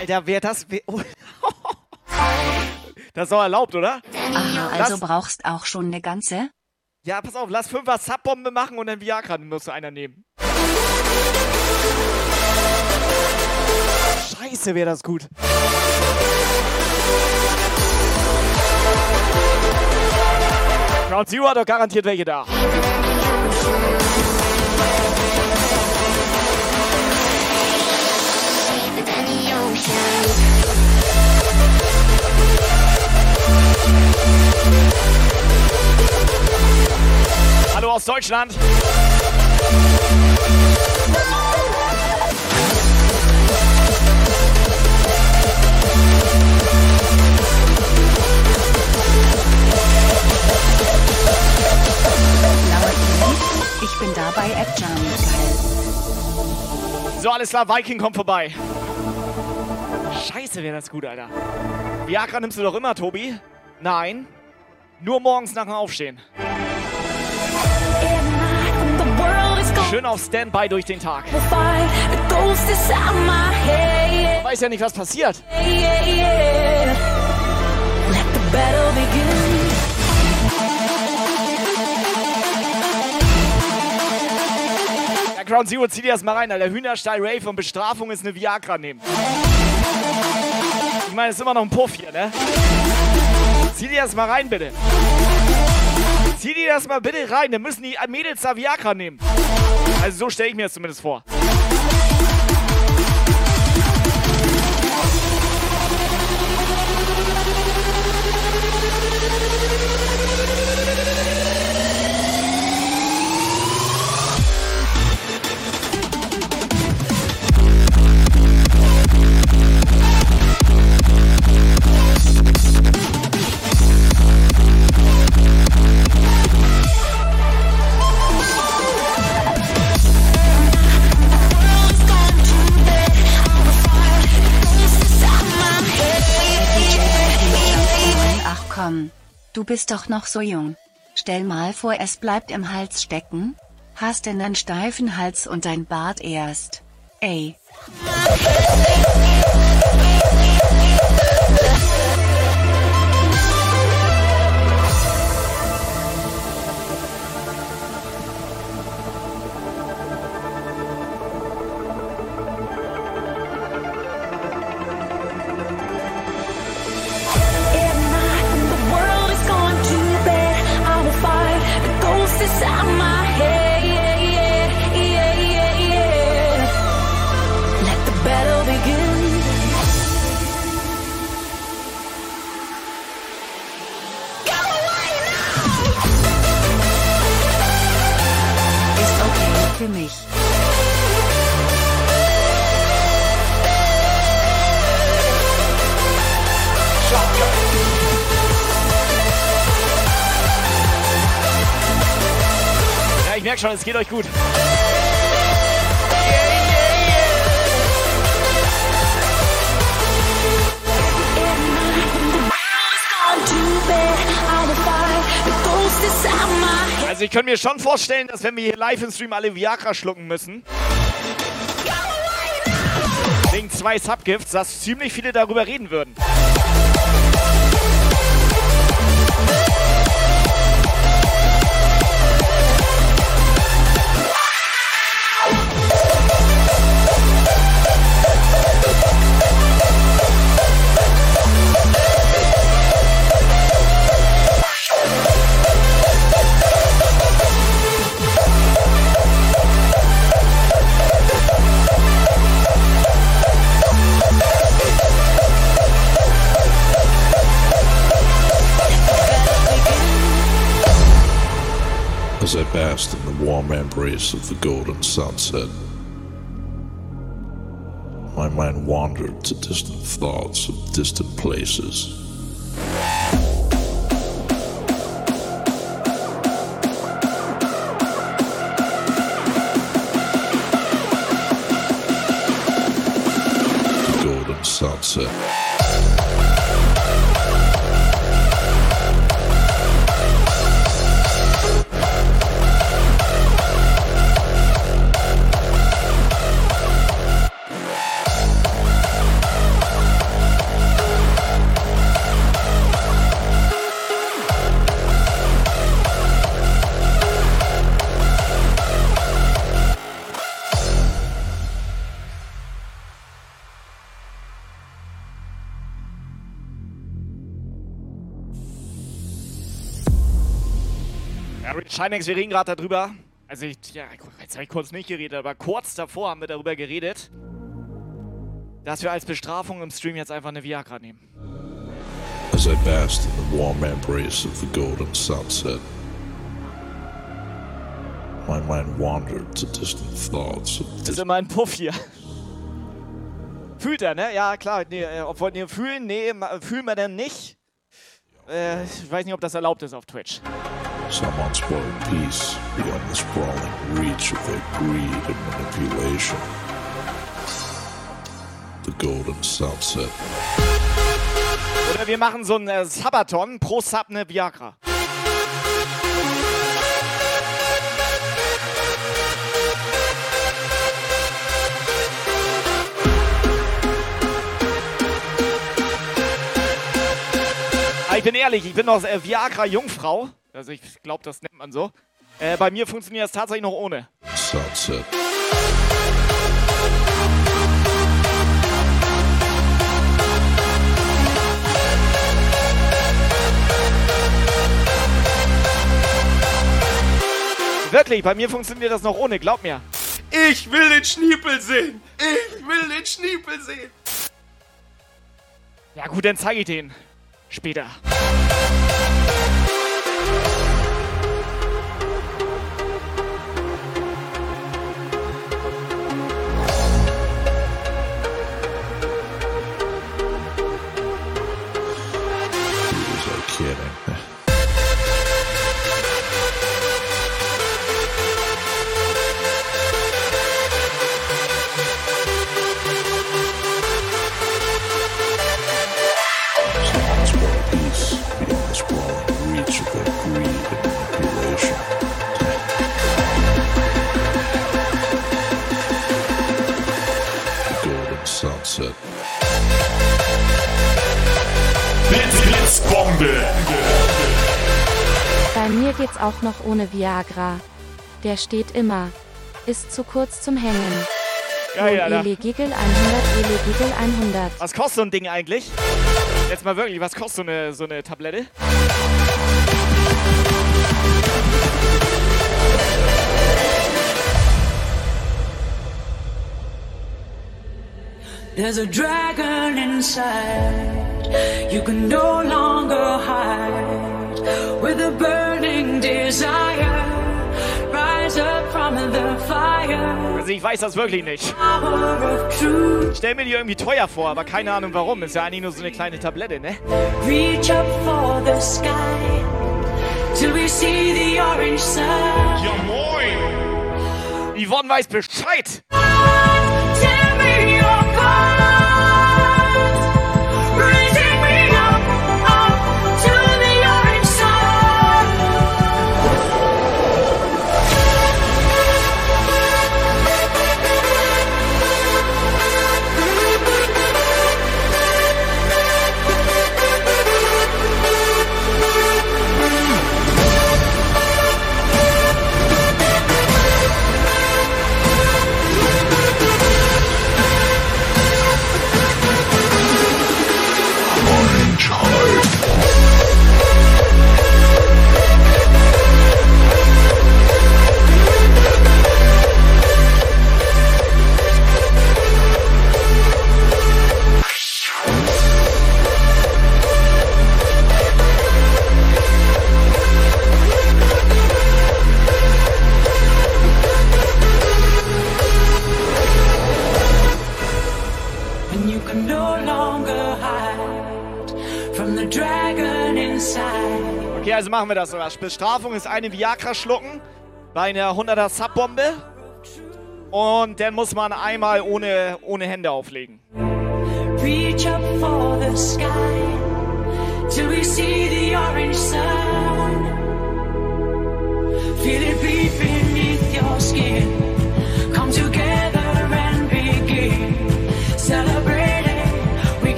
Alter, wer das. Oh. Das ist doch erlaubt, oder? Aha, also Lass, brauchst auch schon eine ganze? ja, pass auf, lass Fünfer Subbombe machen und dann Viagra musst du einer nehmen. Scheiße, wäre das gut. Ground Zero hat doch garantiert welche da. Hallo aus Deutschland. Ich bin dabei at Jam. Geil. So, alles klar, Viking kommt vorbei. Scheiße, wäre das gut, Alter. Viagra nimmst du doch immer, Tobi? Nein. Nur morgens nach dem Aufstehen. Schön auf Standby durch den Tag. Weiß ja nicht, was passiert. Ja, Ground Zero, zieh dir das mal rein, Alter. Hühnerstall Rave und Bestrafung ist eine Viagra nehmen. Ich meine, es ist immer noch ein Puff hier, ne? Zieh dir das mal rein, bitte. Zieh dir das mal bitte rein. Dann müssen die Mädels da Viagra nehmen. Also so stelle ich mir das zumindest vor. Bist doch noch so jung. Stell mal vor, es bleibt im Hals stecken. Hast denn einen steifen Hals und dein Bart erst. Ey. Schon, es geht euch gut. Also ich könnte mir schon vorstellen, dass wenn wir hier live im Stream alle Viagra schlucken müssen, wegen zwei Subgifts, dass ziemlich viele darüber reden würden. As I basked in the warm embrace of the golden sunset, my mind wandered to distant thoughts of distant places. The golden sunset. Shinex, wir reden gerade darüber. Also ich, ja, jetzt habe ich kurz nicht geredet, aber kurz davor haben wir darüber geredet, dass wir als Bestrafung im Stream jetzt einfach eine Viagra nehmen. As I basked in the warm embrace of the golden sunset, my mind wandered to distant thoughts of Das ist immer ein Puff hier. Fühlt er, ne? Ja, klar. Nee, äh, obwohl, nee, fühlen, nee, fühlen wir denn nicht. Äh, ich weiß nicht, ob das erlaubt ist auf Twitch. Some unspoiled peace beyond the sprawling reach of their greed and manipulation. The golden sunset. Oder wir machen so ein äh, Sabaton pro Sub eine Viagra. Aber ich bin ehrlich, ich bin noch äh, Viagra-Jungfrau. Also ich glaube, das nennt man so. Äh, bei mir funktioniert das tatsächlich noch ohne. Sunset. Wirklich, bei mir funktioniert das noch ohne, glaub mir. Ich will den Schniepel sehen. Ich will den Schniepel sehen. Ja gut, dann zeige ich den. Später. Bei mir geht's auch noch ohne Viagra. Der steht immer. Ist zu kurz zum Hängen. Geil, Alter. Ele Giggle 100, Ele Giggle 100. Was kostet so ein Ding eigentlich? Jetzt mal wirklich, was kostet so eine, so eine Tablette? There's a dragon inside. You can no longer hide. With a burning desire, rise up from the fire. Also ich weiß das wirklich nicht. Truth. Stell mir die irgendwie teuer vor, aber keine Ahnung warum. Ist ja eigentlich nur so eine kleine Tablette, ne? Reach up for the sky till we see the orange sun. Ja moin! Yvonne weiß Bescheid! Also machen wir das sogar. Bestrafung ist eine Viagra schlucken bei einer 100er Subbombe. Und dann muss man einmal ohne, ohne Hände auflegen. Reach up for the sky till we see the orange sun. Feel it beat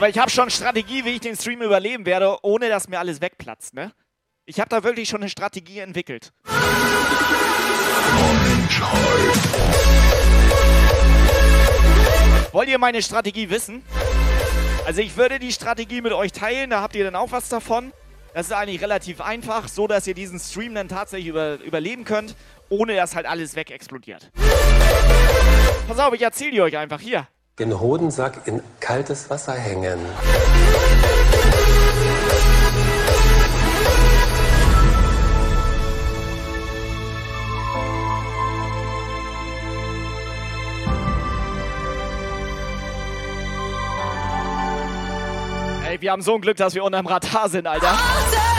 Aber ich habe schon Strategie, wie ich den Stream überleben werde, ohne dass mir alles wegplatzt, ne? Ich habe da wirklich schon eine Strategie entwickelt. Wollt ihr meine Strategie wissen? Also ich würde die Strategie mit euch teilen, da habt ihr dann auch was davon. Das ist eigentlich relativ einfach, so dass ihr diesen Stream dann tatsächlich über, überleben könnt, ohne dass halt alles wegexplodiert. Pass auf, ich erzähle die euch einfach hier. Den Hodensack in kaltes Wasser hängen. Ey, wir haben so ein Glück, dass wir unterm Radar sind, Alter. Atemlos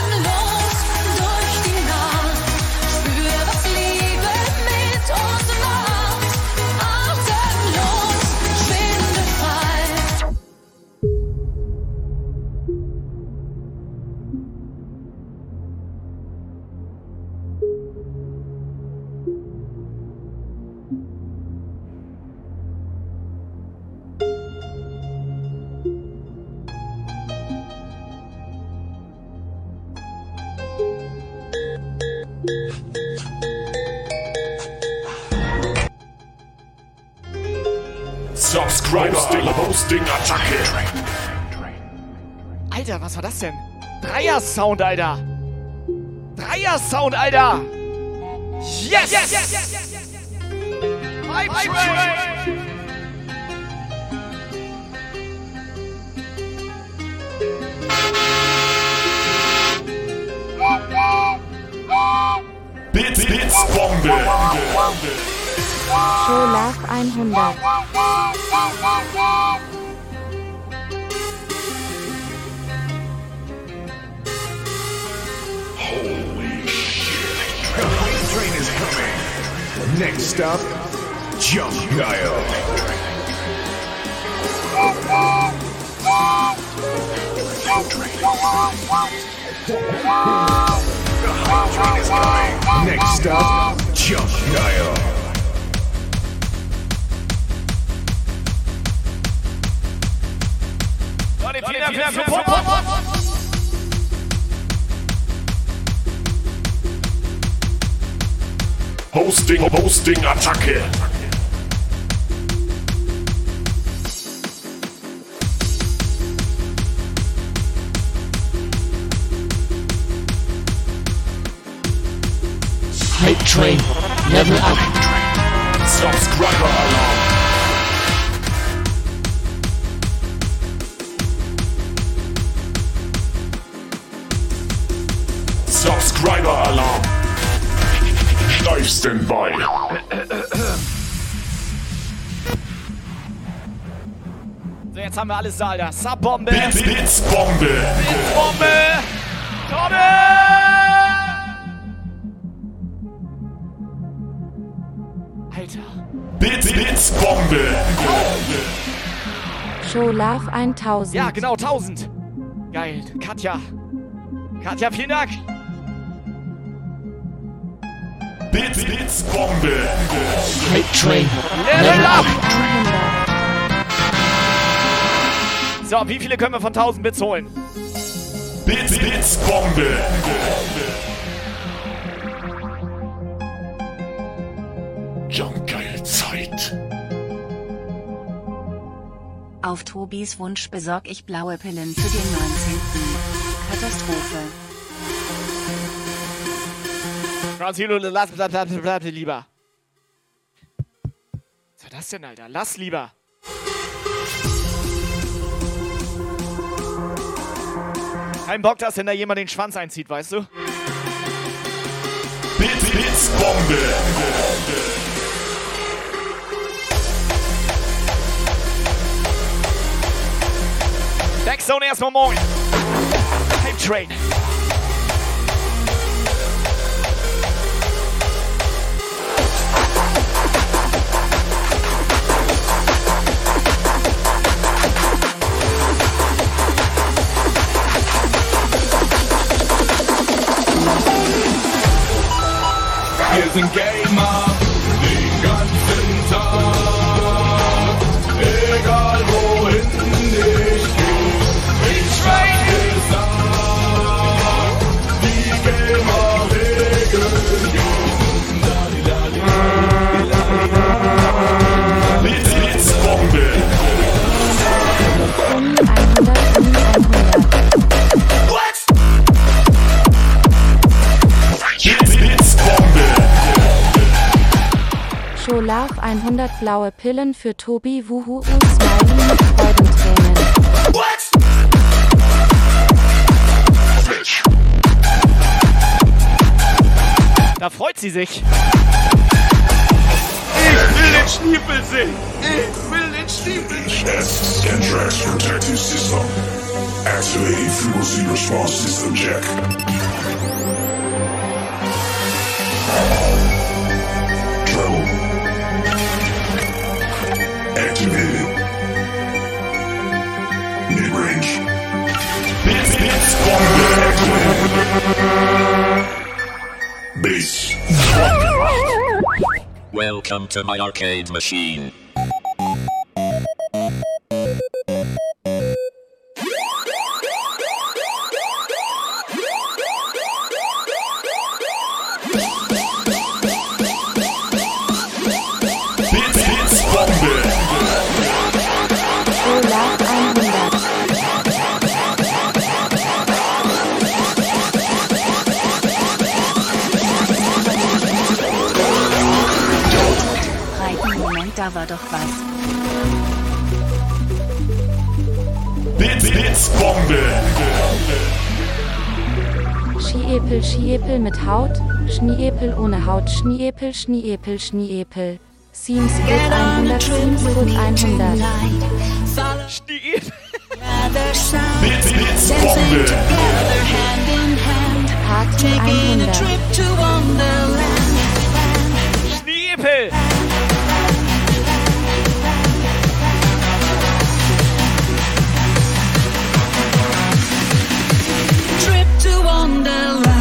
Subscriber Hosting Attacke. Alter, was war das denn? Dreier-Sound, Alter. Dreier-Sound, Alter. Yes! yes, yes, yes, Hype Train! Bits, Bits, Bombe. 100. Holy shit. The train is coming. Next stop, Jump Dial. The hype train is coming. Next stop, Jump Dial. Leute, vielen Dank für den Support. Hosting, Hosting, Attacke. Hype Train, Level Up. Subscriber Alarm. Subscriber Alarm. Steif Standby. So, jetzt haben wir alles da, Alter. Subbombe. Blitz, Blitzbombe. Blitzbombe. Komme! Alter. Blitz, Blitzbombe. Show Love 1000. Ja, genau, 1000. Geil. Katja. Katja, vielen Dank. Blitz, Blitzbombe. Hype Train, Level up! So, wie viele können wir von 1000 Bits holen? Blitz, Blitzbombe. Jump Guile Zeit. Auf Tobis Wunsch besorg ich blaue Pillen für den 19. Katastrophe. Franzilo, lass, bleib, bleib, bleib, bleib lieber. Was war das denn, Alter? Lass lieber. Kein Bock, dass denn da jemand den Schwanz einzieht, weißt du? Blitz, Blitzbombe. Backzone erstmal moin. Hype Train. Wir sind 100 blaue Pillen für Tobi Wuhu und Smiley mit Freudentränen. Da freut sie sich. Ich will den Schniepel sehen. Ich will den Schniepel sehen. S. Scantrax Protective System. Activating frequency response system check. Welcome to my arcade machine. Haut, Schneeepel ohne Haut, Schneeepel, Schneeepel, Schneeepel. Seems Good 100, Seems Good 100. Schneeepel. Trip to Wonderland.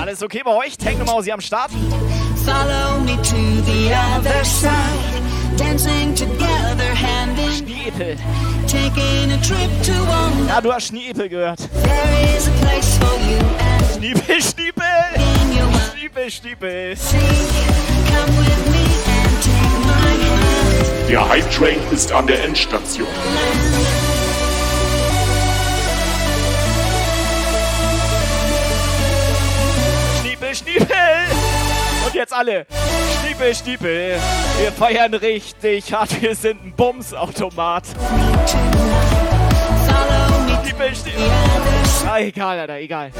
Alles okay bei euch? Technomausi am Start? follow me to the other side. Dancing together, Schniepel. taking a trip to one. Ja, du hast Schniepel gehört. Schniepel, Schniepel. Schniepel, Schniepel. Der Hype Train ist an der Endstation. Schniepel, Schniepel. Und jetzt alle. Schniepel, Schniepel. Wir feiern richtig hart. Wir sind ein Bumsautomat. Schniepel, Schniepel. Ah, egal, Alter, egal.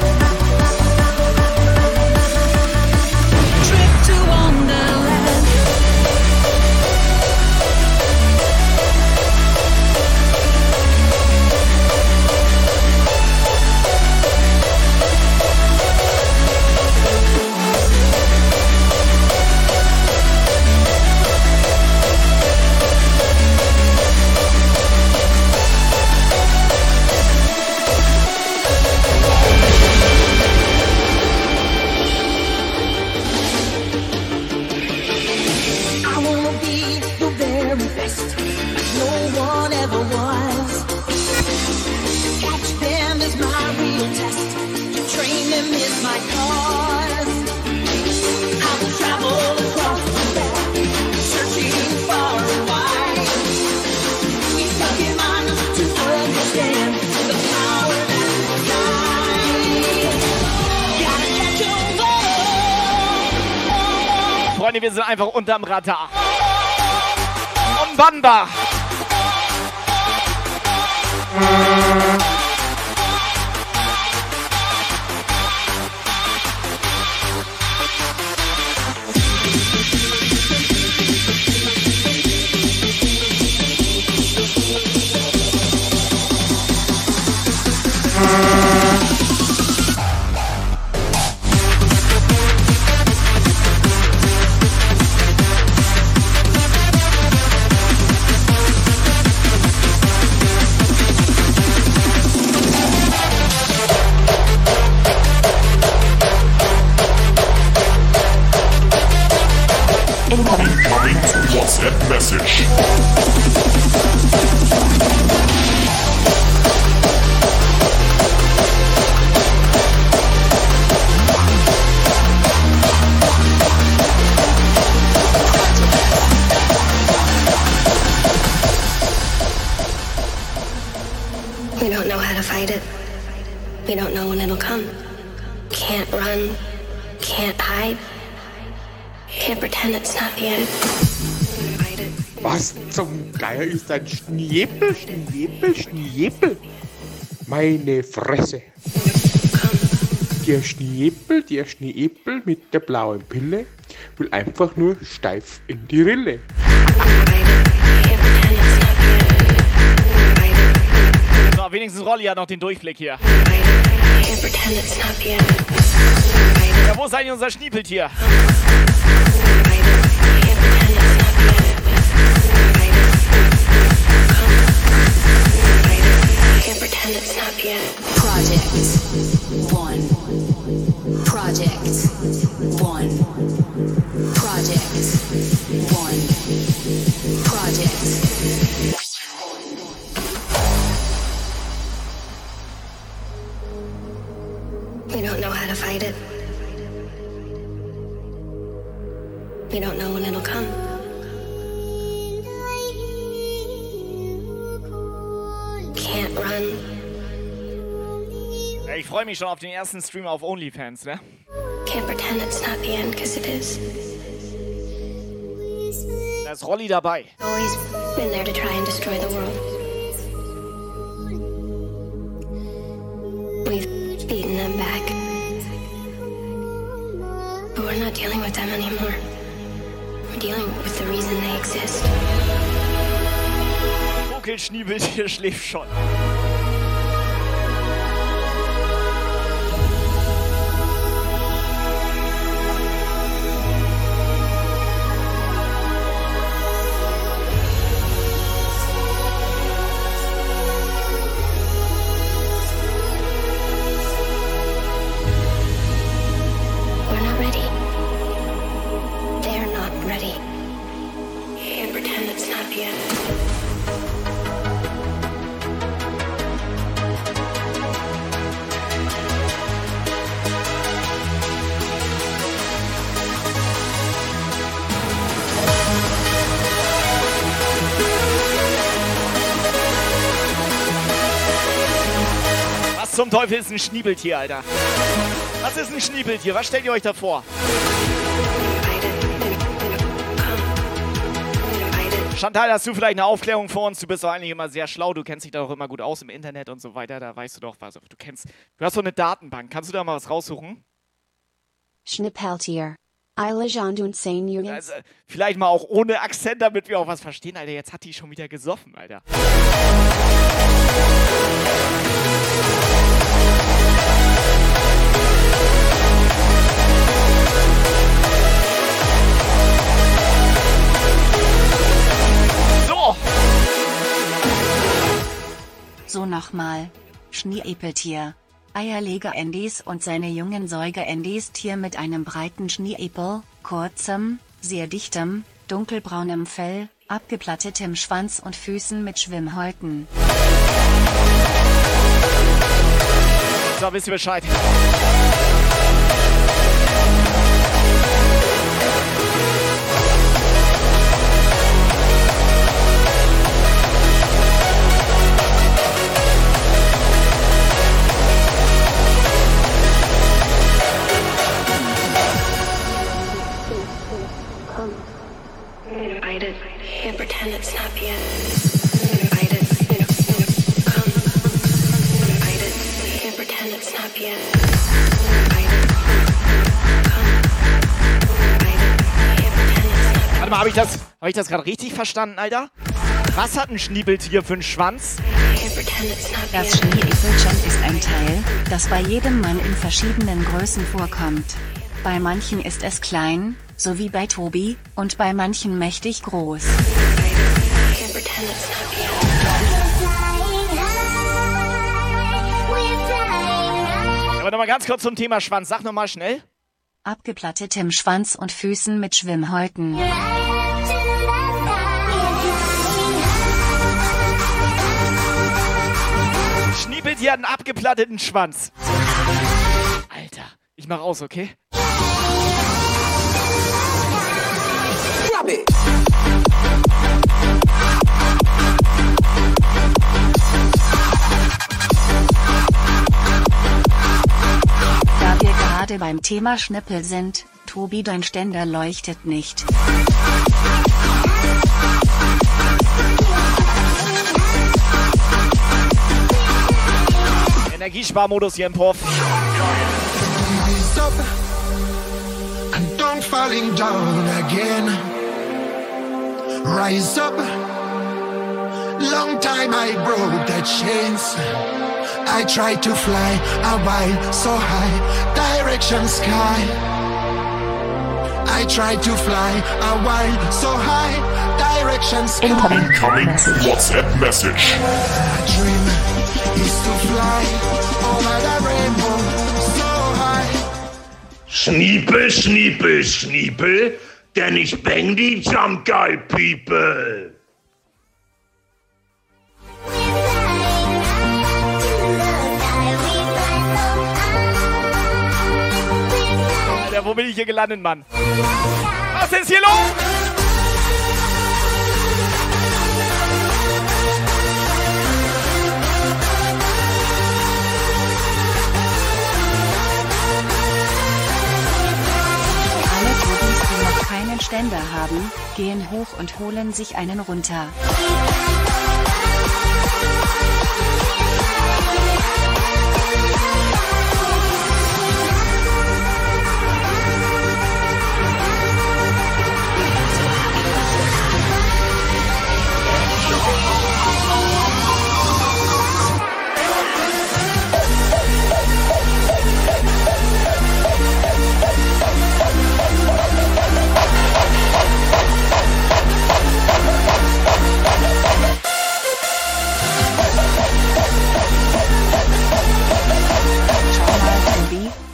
Freunde, wir sind einfach unterm Radar. Umbanda. Incoming Geier ist ein Schniepel, Schniepel, Schniepel? Meine Fresse. Der Schniepel, der Schniepel mit der blauen Pille will einfach nur steif in die Rille. So, wenigstens Rolli hat noch den Durchblick hier. Ja, wo ist eigentlich unser Schniepeltier? Pretend it's not end. Project one. Project one. Project one. Project. We don't know how to fight it. We don't know when it'll come. Ja, ich freue mich schon auf den ersten Stream auf OnlyFans, ne? Can't pretend it's not the end, cause it is. Da ist Rolli dabei. Always been there to try and destroy the world. We've beaten them back. But we're not dealing with them anymore. We're dealing with the reason they exist. Onkel Schniebeltier schläft schon. Teufel ist ein Schniebeltier, Alter? Was ist ein Schniebeltier? Was stellt ihr euch da vor? Chantal, hast du vielleicht eine Aufklärung vor uns? Du bist doch eigentlich immer sehr schlau, du kennst dich da auch immer gut aus im Internet und so weiter, da weißt du doch was. Du kennst, du hast so eine Datenbank. Kannst du da mal was raussuchen? Schnippeltier. Also, vielleicht mal auch ohne Akzent, damit wir auch was verstehen, Alter. Jetzt hat die schon wieder gesoffen, Alter. So nochmal. Schneeepeltier. Eierleger Endis und seine jungen Säuger Endis Tier mit einem breiten Schneeepel, kurzem, sehr dichtem, dunkelbraunem Fell, abgeplattetem Schwanz und Füßen mit Schwimmhäuten. So, wisst ihr Bescheid. Habe ich das, hab ich das gerade richtig verstanden, Alter? Was hat ein Schniebeltier für einen Schwanz? Das Schneeäpfelchen ist ein Teil, das bei jedem Mann in verschiedenen Größen vorkommt. Bei manchen ist es klein, so wie bei Tobi, und bei manchen mächtig groß. Aber nochmal ganz kurz zum Thema Schwanz. Sag nochmal schnell. Abgeplattetem Schwanz und Füßen mit Schwimmhäuten. Schniebeltier hat einen abgeplatteten Schwanz. Alter, ich mach aus, okay? Da wir gerade beim Thema Schnippel sind, Tobi dein Ständer leuchtet nicht. Energiesparmodus hier im Puff. Rise up falling down again. Rise up. Long time I broke the chains. I tried to fly a while so high, direction sky. I tried to fly a while so high, direction sky. Incoming WhatsApp message. Schniepel, Schniepel, Schniepel, denn ich bang die Jump Guy People. Alter, wo bin ich hier gelandet, Mann? Was ist hier los? Keinen Ständer haben, gehen hoch und holen sich einen runter.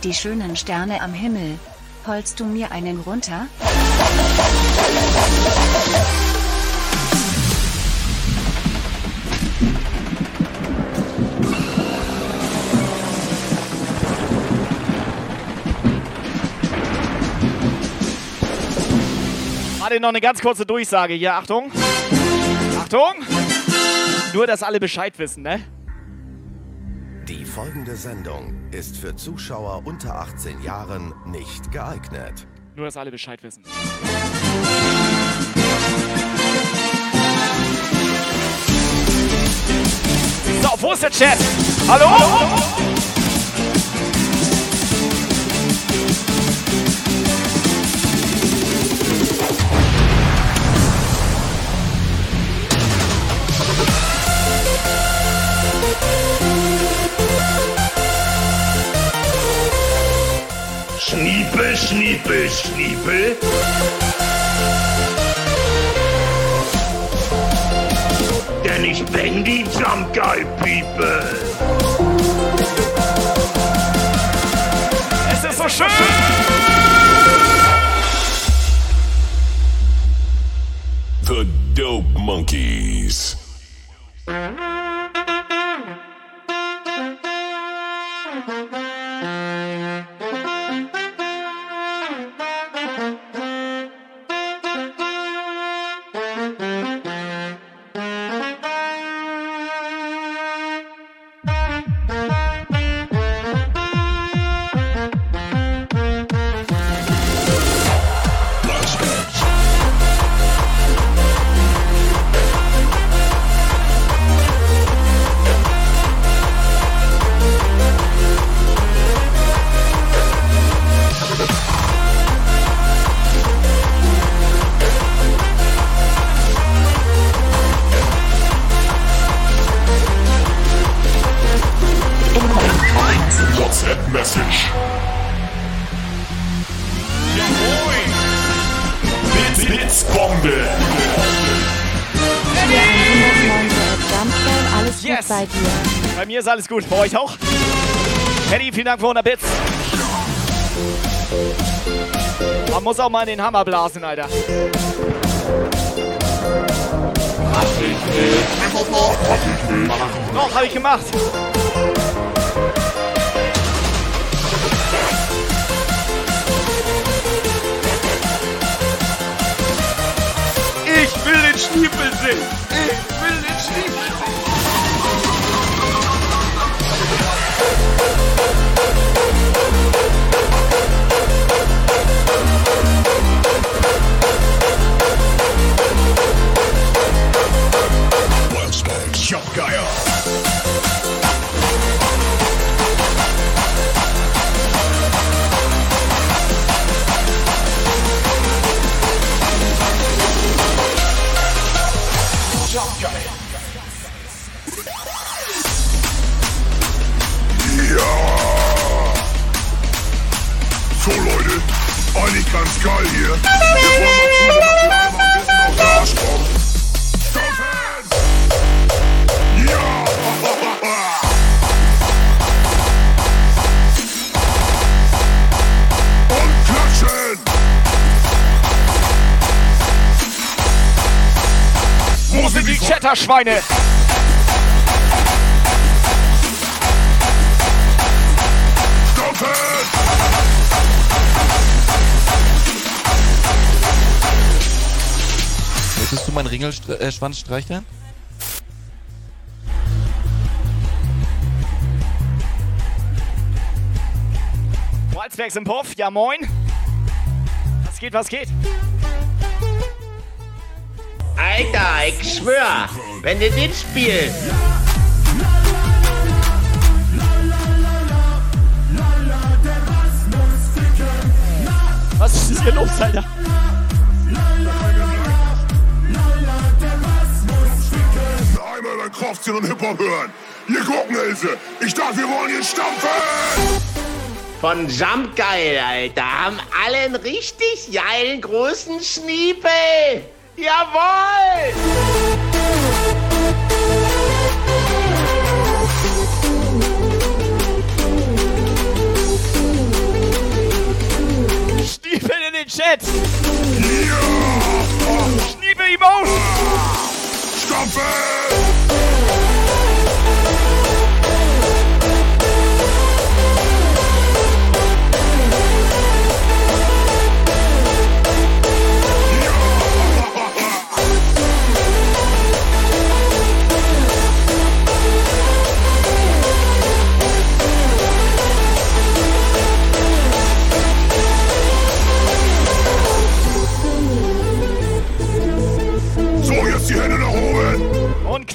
Blauen Sterne am Himmel. Holst du mir einen runter? Warte, noch eine ganz kurze Durchsage hier. Achtung. Achtung. Nur, dass alle Bescheid wissen, ne? Folgende Sendung ist für Zuschauer unter 18 Jahren nicht geeignet. Nur, dass alle Bescheid wissen. So, wo ist der Chat? Hallo? Schniepel, Schniepel, Schniepel. Denn ich bin die Jump Guy People. Es ist so schön! The Dope Monkeys. Ist alles gut. Bei euch auch? Henny, vielen Dank für 100 Bits. Man muss auch mal in den Hammer blasen, Alter. Doch, hab ich gemacht. Ich will den Schniepel sehen. Ich geil hier. Jetzt wollen die Chatterschweine? Möchtest du meinen Ringelschwanz streicheln? Walzbergs im Puff, ja moin. Was geht, was geht? Alter, ich schwör, wenn du das spielst. Was ist hier los, Alter? Und Hip-Hop hören. Hier gucken, Else. Ich dachte, wir wollen hier stampfen. Von Jump geil, Alter. Haben alle einen richtig geilen großen Schniepel. Jawohl! Chat! Schniebel Emotion! So,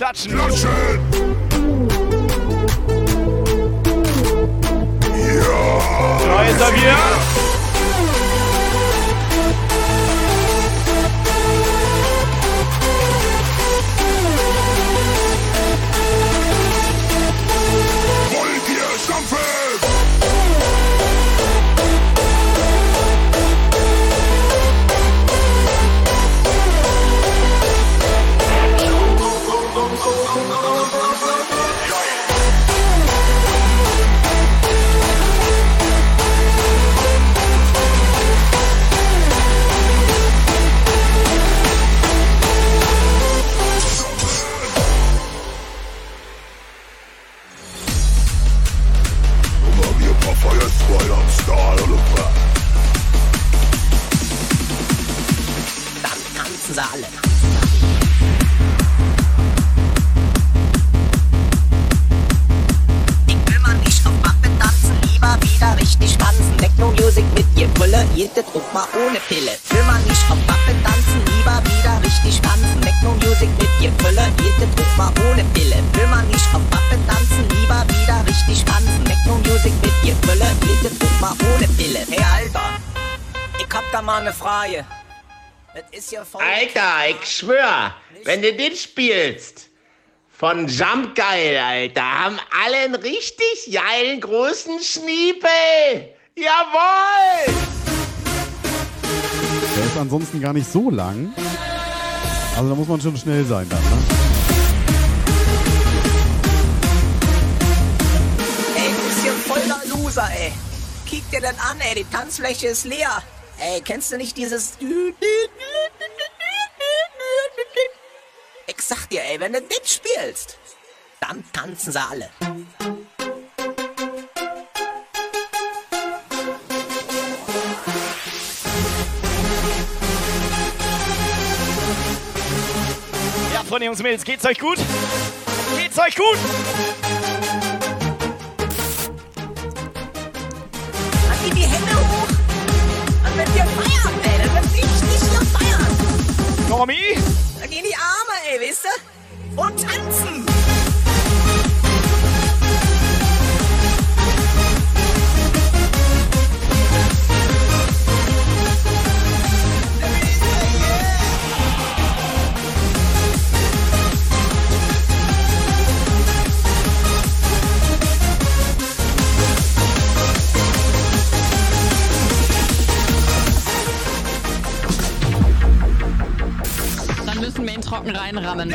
klatschen. Klatschen. Da ist er Alter, ich schwör, wenn du den spielst, von Jump Geil, Alter, haben alle einen richtig geilen großen Schniepel. Jawohl! Der ist ansonsten gar nicht so lang. Also da muss man schon schnell sein dann, ne? Ey, du bist hier voll der Loser, ey. Kick dir denn an, ey, die Tanzfläche ist leer. Ey, kennst du nicht dieses... Ich sag dir, ey, wenn du das spielst, dann tanzen sie alle. Ja, Freunde, Jungs und Mädels, geht's euch gut? Geht's euch gut? Dann geh die Hände hoch. Wir feiern, ey. Dann hier feiern. Tommy? Dann gehen die Arme, ey, weißt du? Und tanzen. Trocken reinrammen.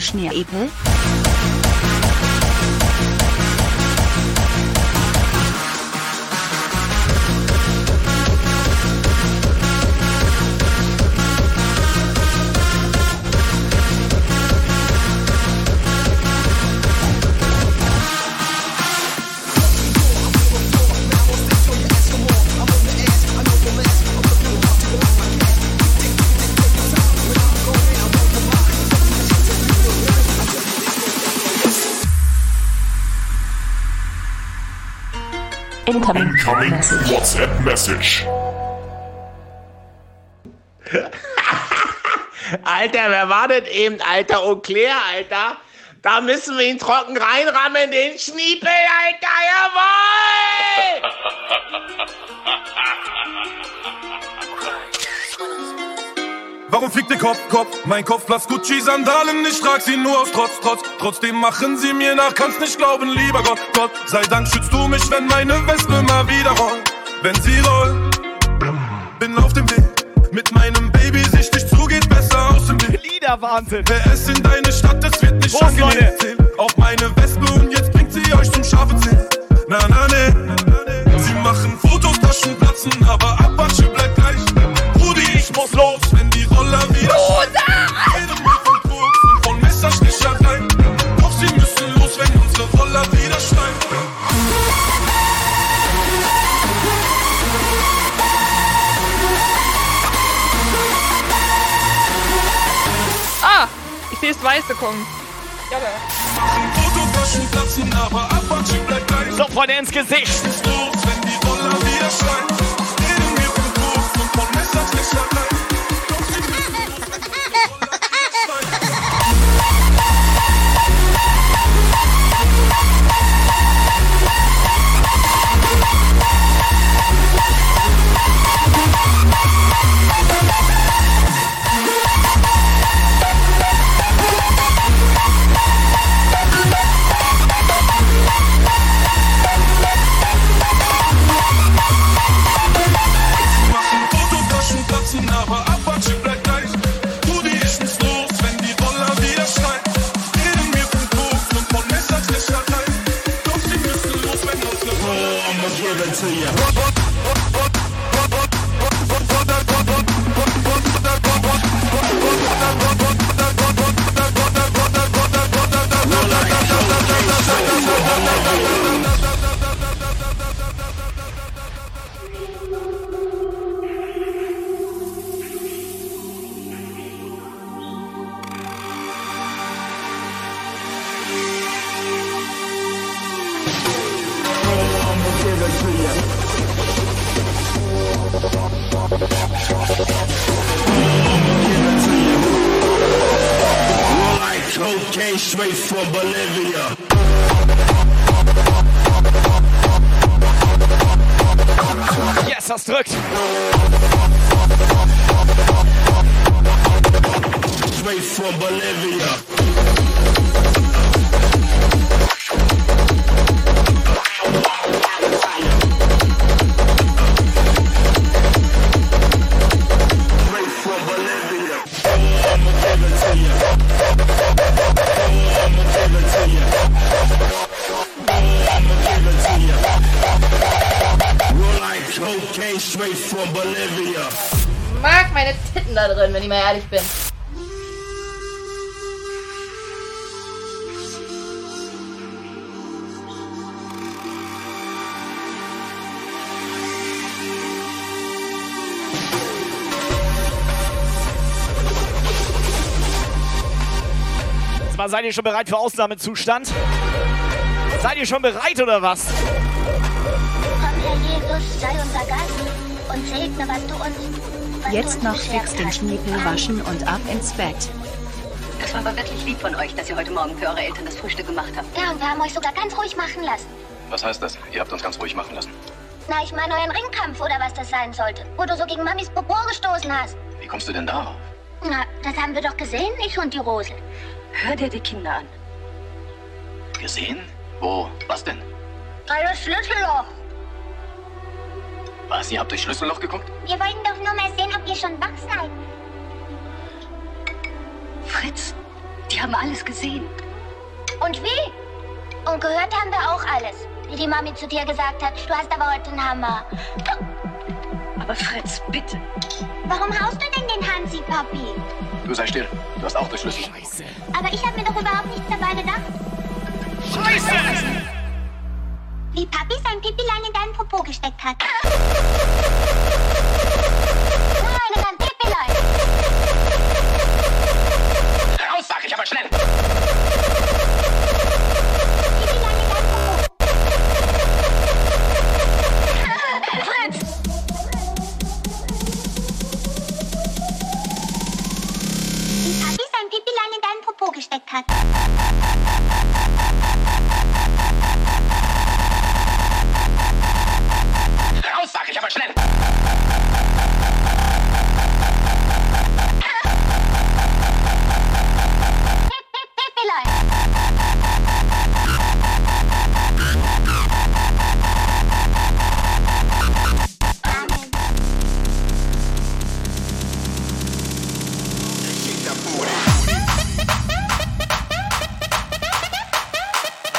Die Incoming WhatsApp Message. Alter, wer war das eben, Alter? Eau Claire, Alter. Da müssen wir ihn trocken reinrammen, den Schniepel, Warum fickt der Kopf, Kopf? Mein Kopf Platz Gucci Sandalen, ich trag sie nur aus Trotz, Trotz. Trotzdem machen sie mir nach, kannst nicht glauben, lieber Gott, Gott. Sei Dank schützt du mich, wenn meine Wespe mal wieder rollt. Wenn sie rollt, bin auf dem Weg. Mit meinem Baby sichtig zu, geht besser aus dem Weg. Liederwahnsinn. Wer es in deine Stadt, es wird nicht Prost, angenehm. Leute. Auf meine Wespe und jetzt bringt sie euch zum scharfen Zeh. Na, na, ne. Sie machen Fotos, Taschen platzen, aber Apache bleibt gleich. Rudi, ich muss los, wenn Reden wir von Koks und von. Doch sie müssen los, wenn unsere Roller wieder steigen. Ah, ich sehe das Weiße kommen. Jawohl. Fototaschen platzen, aber Apache bleibt gleich. So, Freunde, ins Gesicht. Los, wenn die Roller wieder schreien. Seid ihr schon bereit für Ausnahmezustand? Seid ihr schon bereit oder was? Komm, Herr Jesus, sei unser Gast und segne, was du uns, was du Jetzt uns noch fix den. Schniepel waschen und ab ins Bett. Das war aber wirklich lieb von euch, dass ihr heute Morgen für eure Eltern das Frühstück gemacht habt. Ja, und wir haben euch sogar ganz ruhig machen lassen. Was heißt das? Ihr habt uns ganz ruhig machen lassen. Na, ich meine euren Ringkampf oder was das sein sollte, wo du so gegen Mamis Popo gestoßen hast. Wie kommst du denn darauf? Na, das haben wir doch gesehen, ich und die Rosel. Hör dir die Kinder an. Gesehen? Wo? Was denn? Hallo Schlüsselloch. Was? Ihr habt durch Schlüsselloch geguckt? Wir wollten doch nur mal sehen, ob ihr schon wach seid. Fritz, die haben alles gesehen. Und wie? Und gehört haben wir auch alles. Wie die Mami zu dir gesagt hat, du hast aber heute einen Hammer. Aber Fritz, bitte. Warum haust du denn den Hansi, Papi? Du sei still. Du hast auch den Schlüssel. Scheiße. Aber ich habe mir doch überhaupt nichts dabei gedacht. Scheiße! Wie Papi sein Pipilein in deinen Popo gesteckt hat.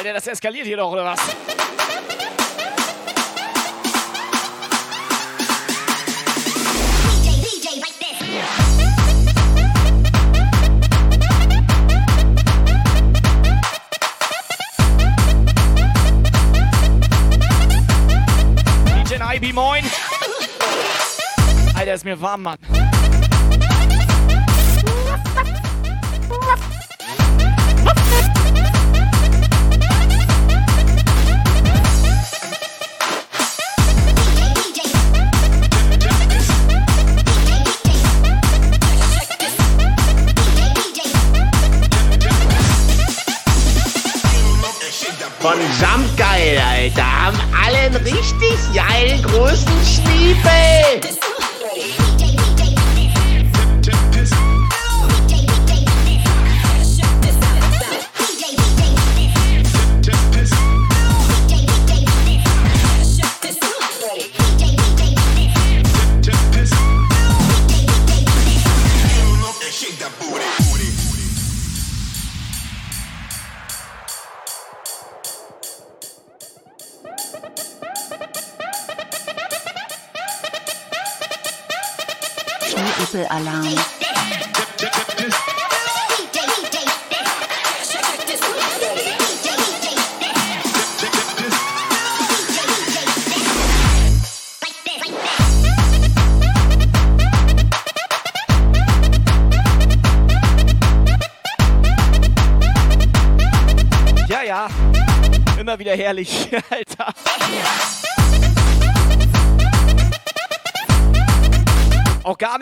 Alter, das eskaliert hier doch, oder was? IB, moin! Alter, ist mir warm, Mann. Alter. Haben alle einen richtig geilen großen Schniepel.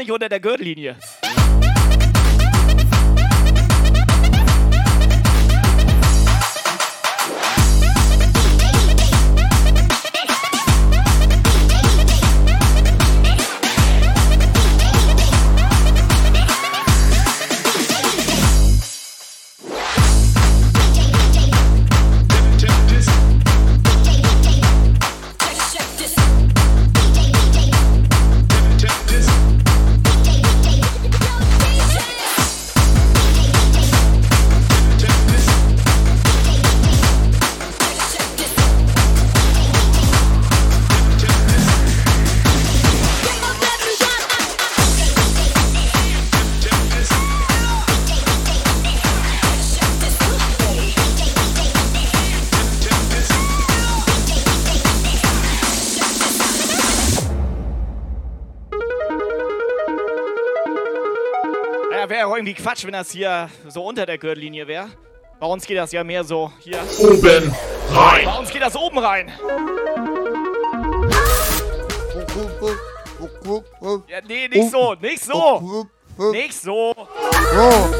Nicht unter der Gürtellinie. Quatsch, wenn das hier so unter der Gürtellinie wäre. Bei uns geht das ja mehr so hier. Oben rein. Bei uns geht das oben rein. Ja, nee, nicht so, nicht so. Nicht so. Anni,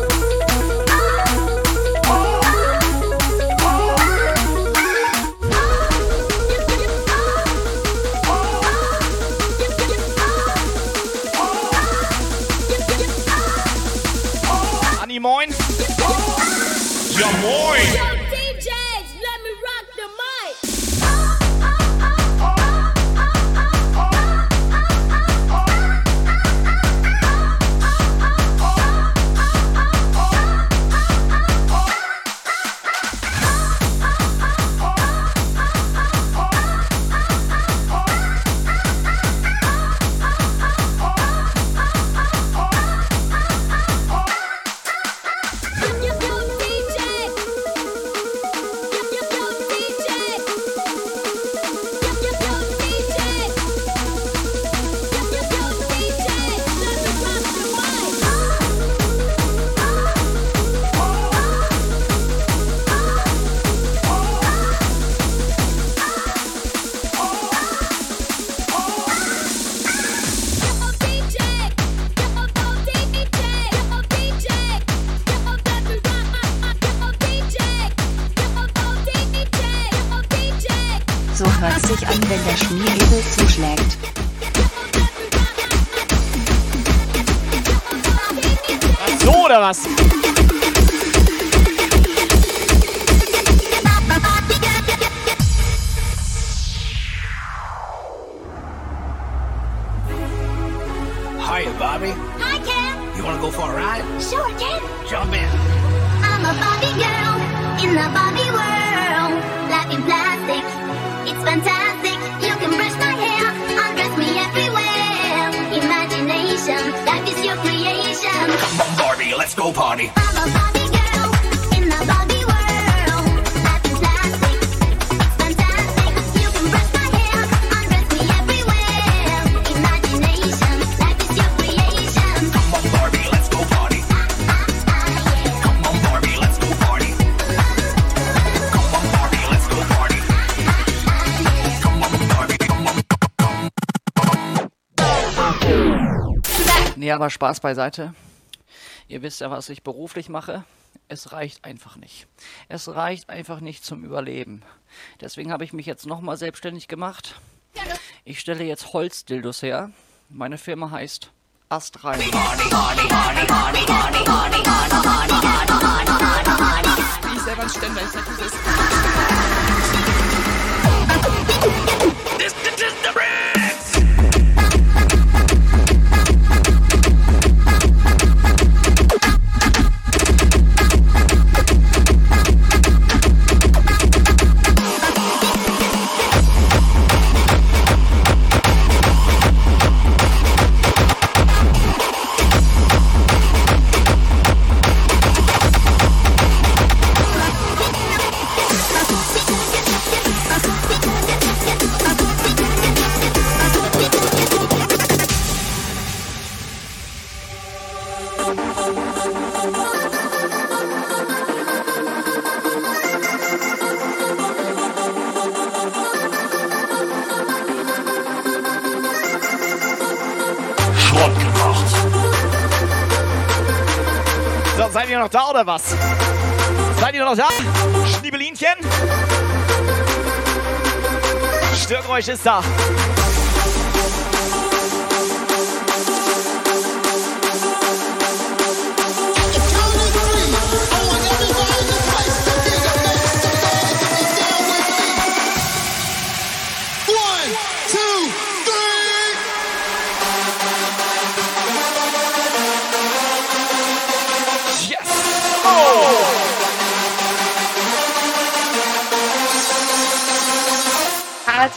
Nee, aber Spaß beiseite. Ihr wisst ja, was ich beruflich mache. Es reicht einfach nicht. Es reicht einfach nicht zum Überleben. Deswegen habe ich mich jetzt nochmal selbstständig gemacht. Ich stelle jetzt Holzdildos her. Meine Firma heißt Astrein. Ich selber ein Ständer, ich sag oder was? Seid ihr noch da? Schniebelinchen? Störgeräusch ist da.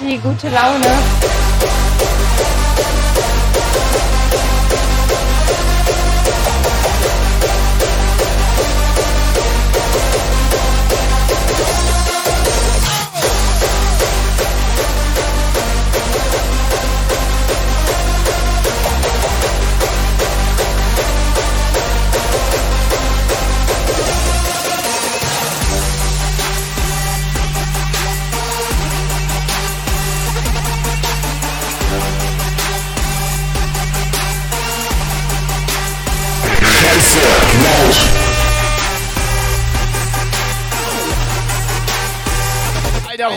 Party, gute Laune.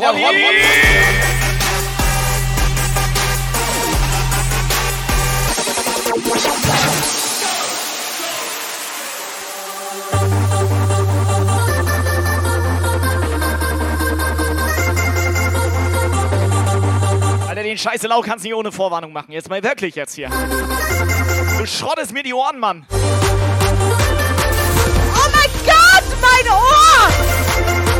Alter, Rolli! Alter, den scheiße Lau kannst du nicht ohne Vorwarnung machen. Jetzt mal wirklich jetzt hier. Du schrottest mir die Ohren, Mann. Oh mein Gott, mein Ohr!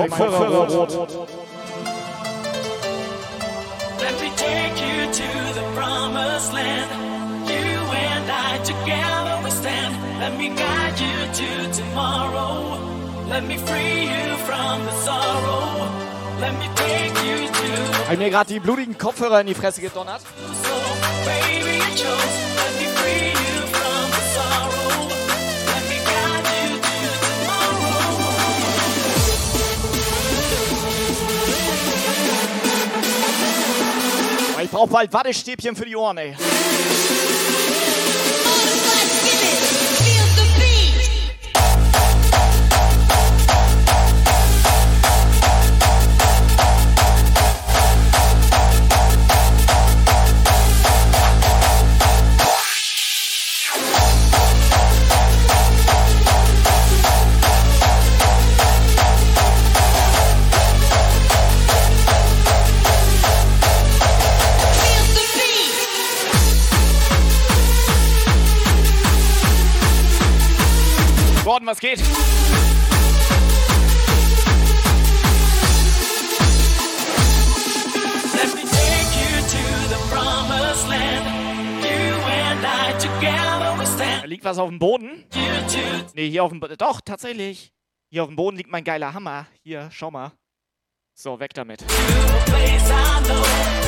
Meine, Kopfhörer rot? Let me take you to the promised land. You and I together we stand. Let me guide you to tomorrow. Let me free you from the sorrow. Let me take you to Hab mir gerade die blutigen Kopfhörer in die Fresse gedonnert. baby Ich brauch bald Wattestäbchen für die Ohren, ey. Stand. Da liegt was auf dem Boden. To Nee, hier auf dem Boden. Doch, tatsächlich. Hier auf dem Boden liegt mein geiler Hammer. Hier, schau mal. So, weg damit. place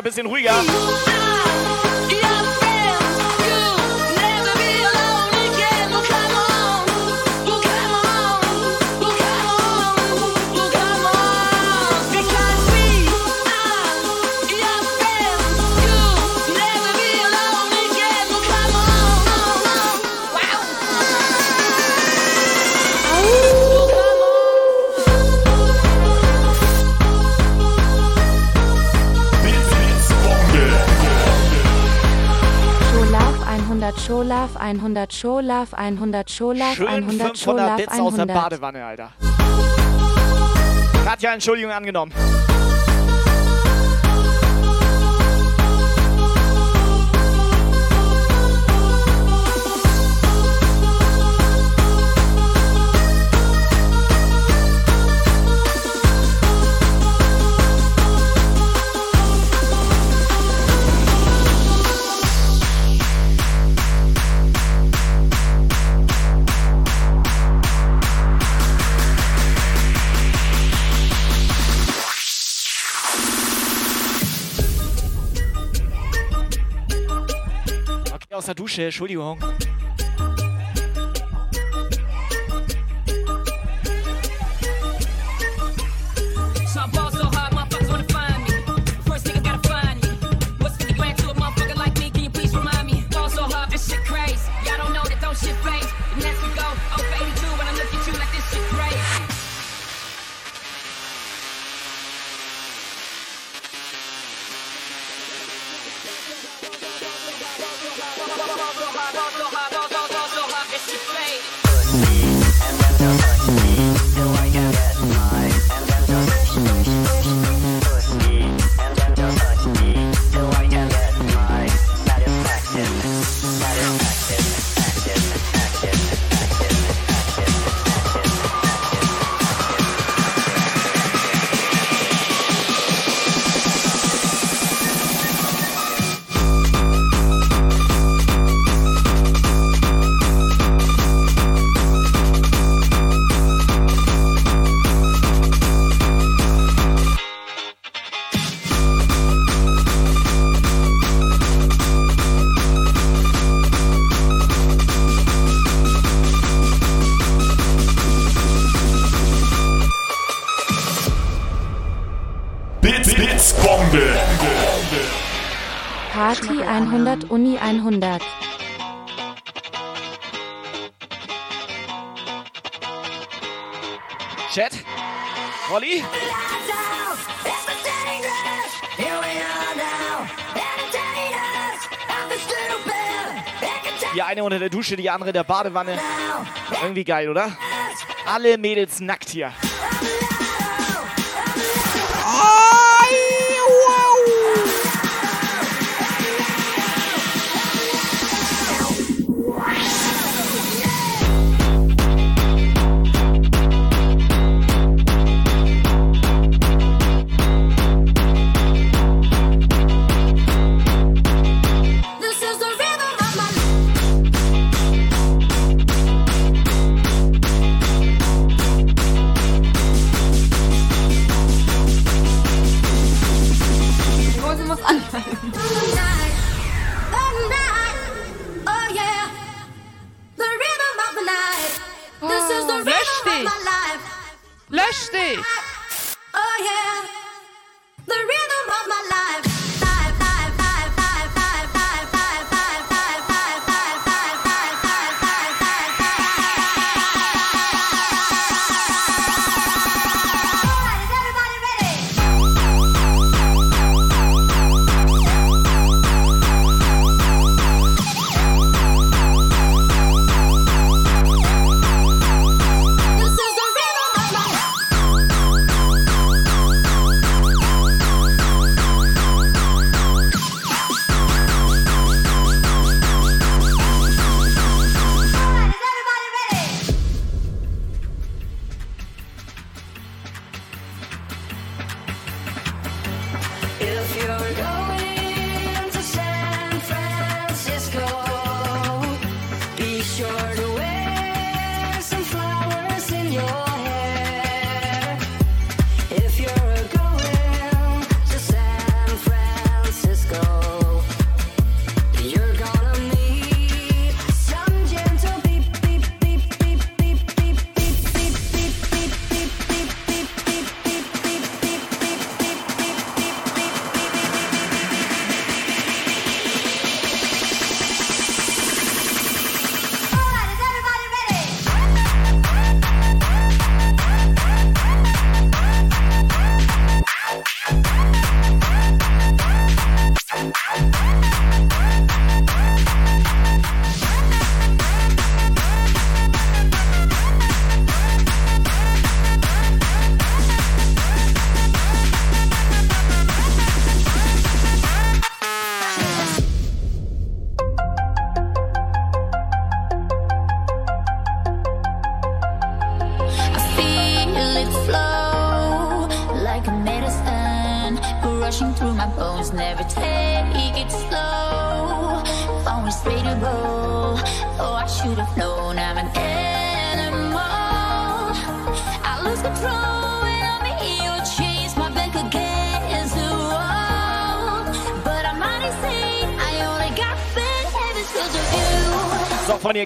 Katja, bisschen ruhiger. 100 Show Love 100 Show Love Schön 100 Show Love 100 Bits aus der Badewanne, Alter. Katja, Entschuldigung angenommen. Aus der Dusche, Entschuldigung. Uni 100. Chat, Rolli. Die eine unter der Dusche, die andere in der Badewanne. Irgendwie geil, oder? Alle Mädels nackt hier.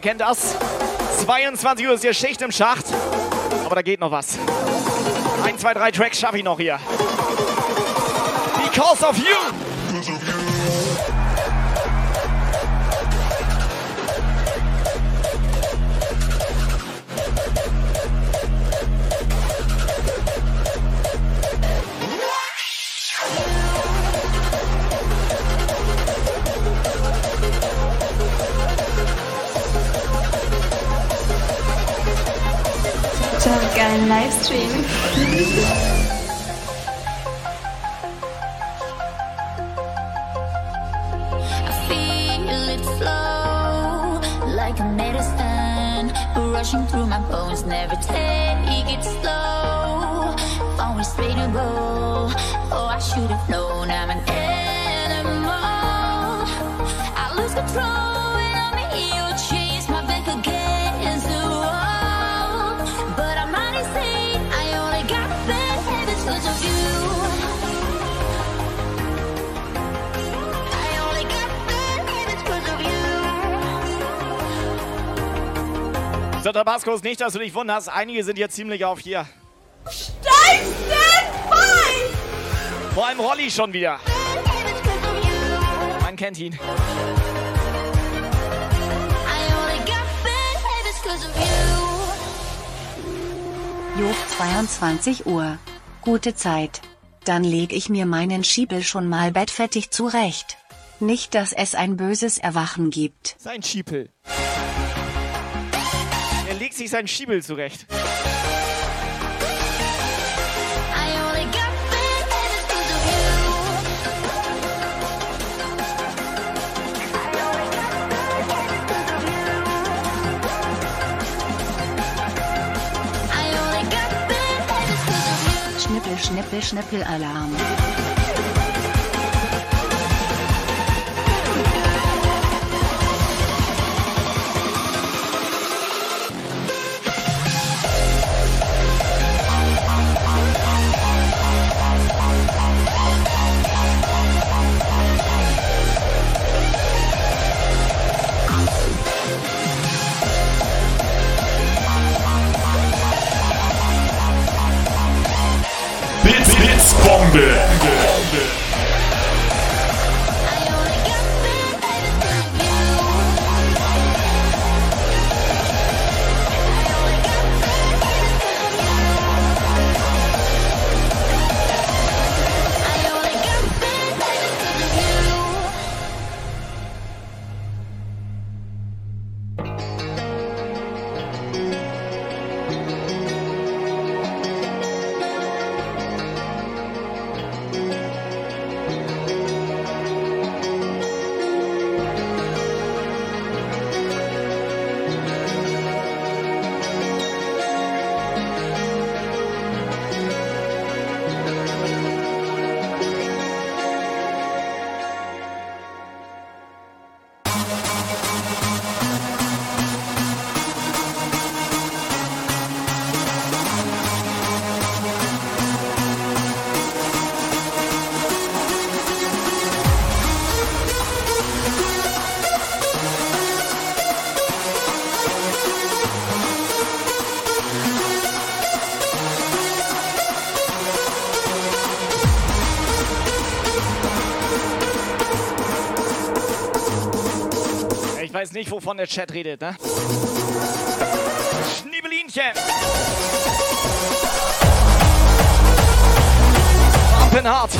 kennt das. 22 Uhr ist hier Schicht im Schacht. Aber da geht noch was. Ein, zwei, drei Tracks schaffe ich noch hier. Because of you! Tabascos nicht, dass du dich wunderst. Einige sind hier ziemlich auf hier. Steifsten Vor allem Rolli schon wieder. Man kennt ihn. Joch 22 Uhr. Gute Zeit. Dann leg ich mir meinen Schiebel schon mal bettfertig zurecht. Nicht, dass es ein böses Erwachen gibt. Sein Schiebel. Legt sich seinen Schiebel zurecht. Schnippel, Schnippel, Schnippel, Alarm. Nicht, wovon der Chat redet, ne? Schniebelinchen! Pampenhart!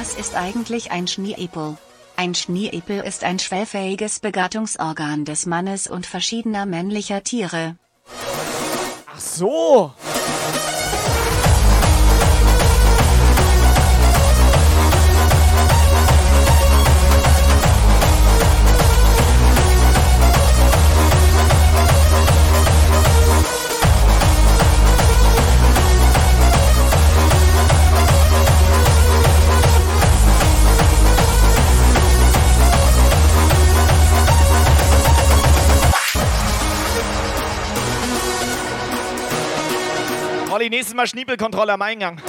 Was ist eigentlich ein Schnieepel? Ein Schnieepel ist ein schwellfähiges Begattungsorgan des Mannes und verschiedener männlicher Tiere. Ach so! Nächstes Mal Schniepelkontrolle am Eingang.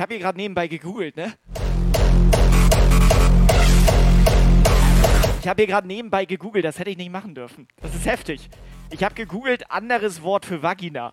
Ich habe hier gerade nebenbei gegoogelt, ne? Ich habe hier gerade nebenbei gegoogelt, das hätte ich nicht machen dürfen. Das ist heftig. Ich habe gegoogelt, anderes Wort für Vagina.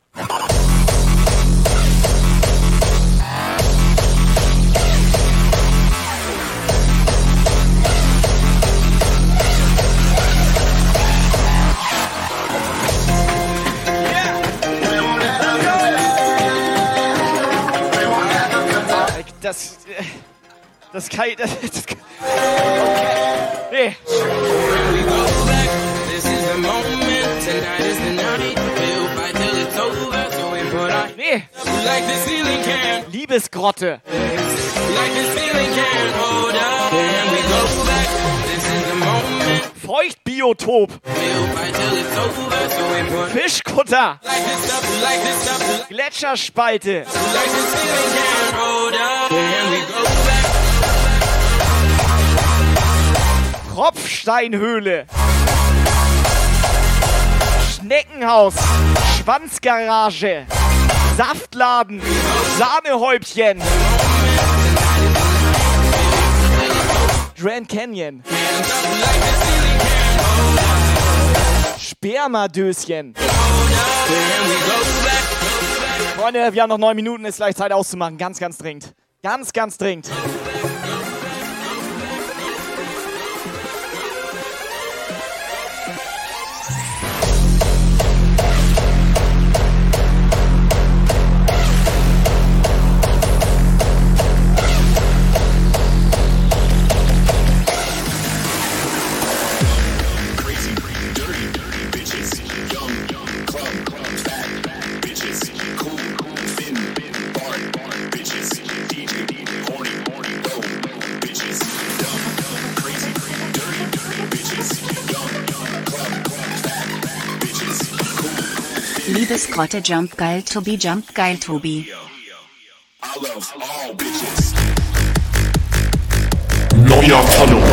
Das. äh, Das kann ich. Das, das, okay. Nee. Nee. Liebesgrotte. like put Fischkutter. Gletscherspalte. Tropfsteinhöhle. Schneckenhaus. Schwanzgarage. Saftladen. Sahnehäubchen. Grand Canyon. Spermadöschen. Freunde, wir haben noch neun Minuten, ist gleich Zeit auszumachen. Ganz, ganz dringend. Ganz, ganz dringend. Liebesgrotte Jump Geil Tobi Jump Geil Tobi. Neuer Follower.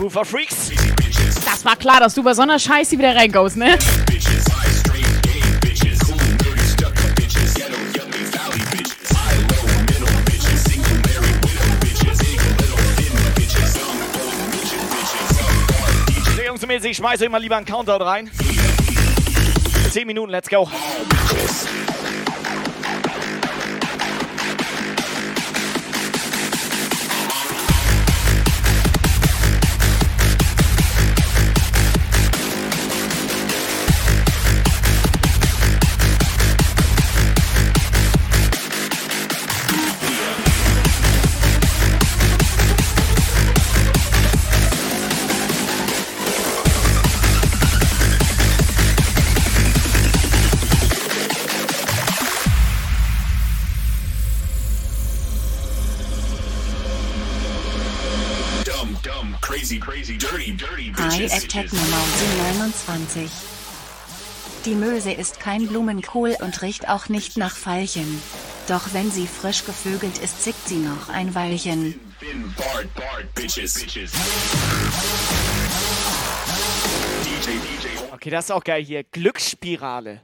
Roofer Freaks. Das war klar, dass du bei so einer Scheiße wieder reingost, ne? Ich schmeiße mal lieber einen Countdown rein. 10 Minuten, let's go. 29. Die Möse ist kein Blumenkohl und riecht auch nicht nach Veilchen. Doch wenn sie frisch gevögelt ist, zickt sie noch ein Weilchen. Okay, das ist auch geil hier. Glücksspirale.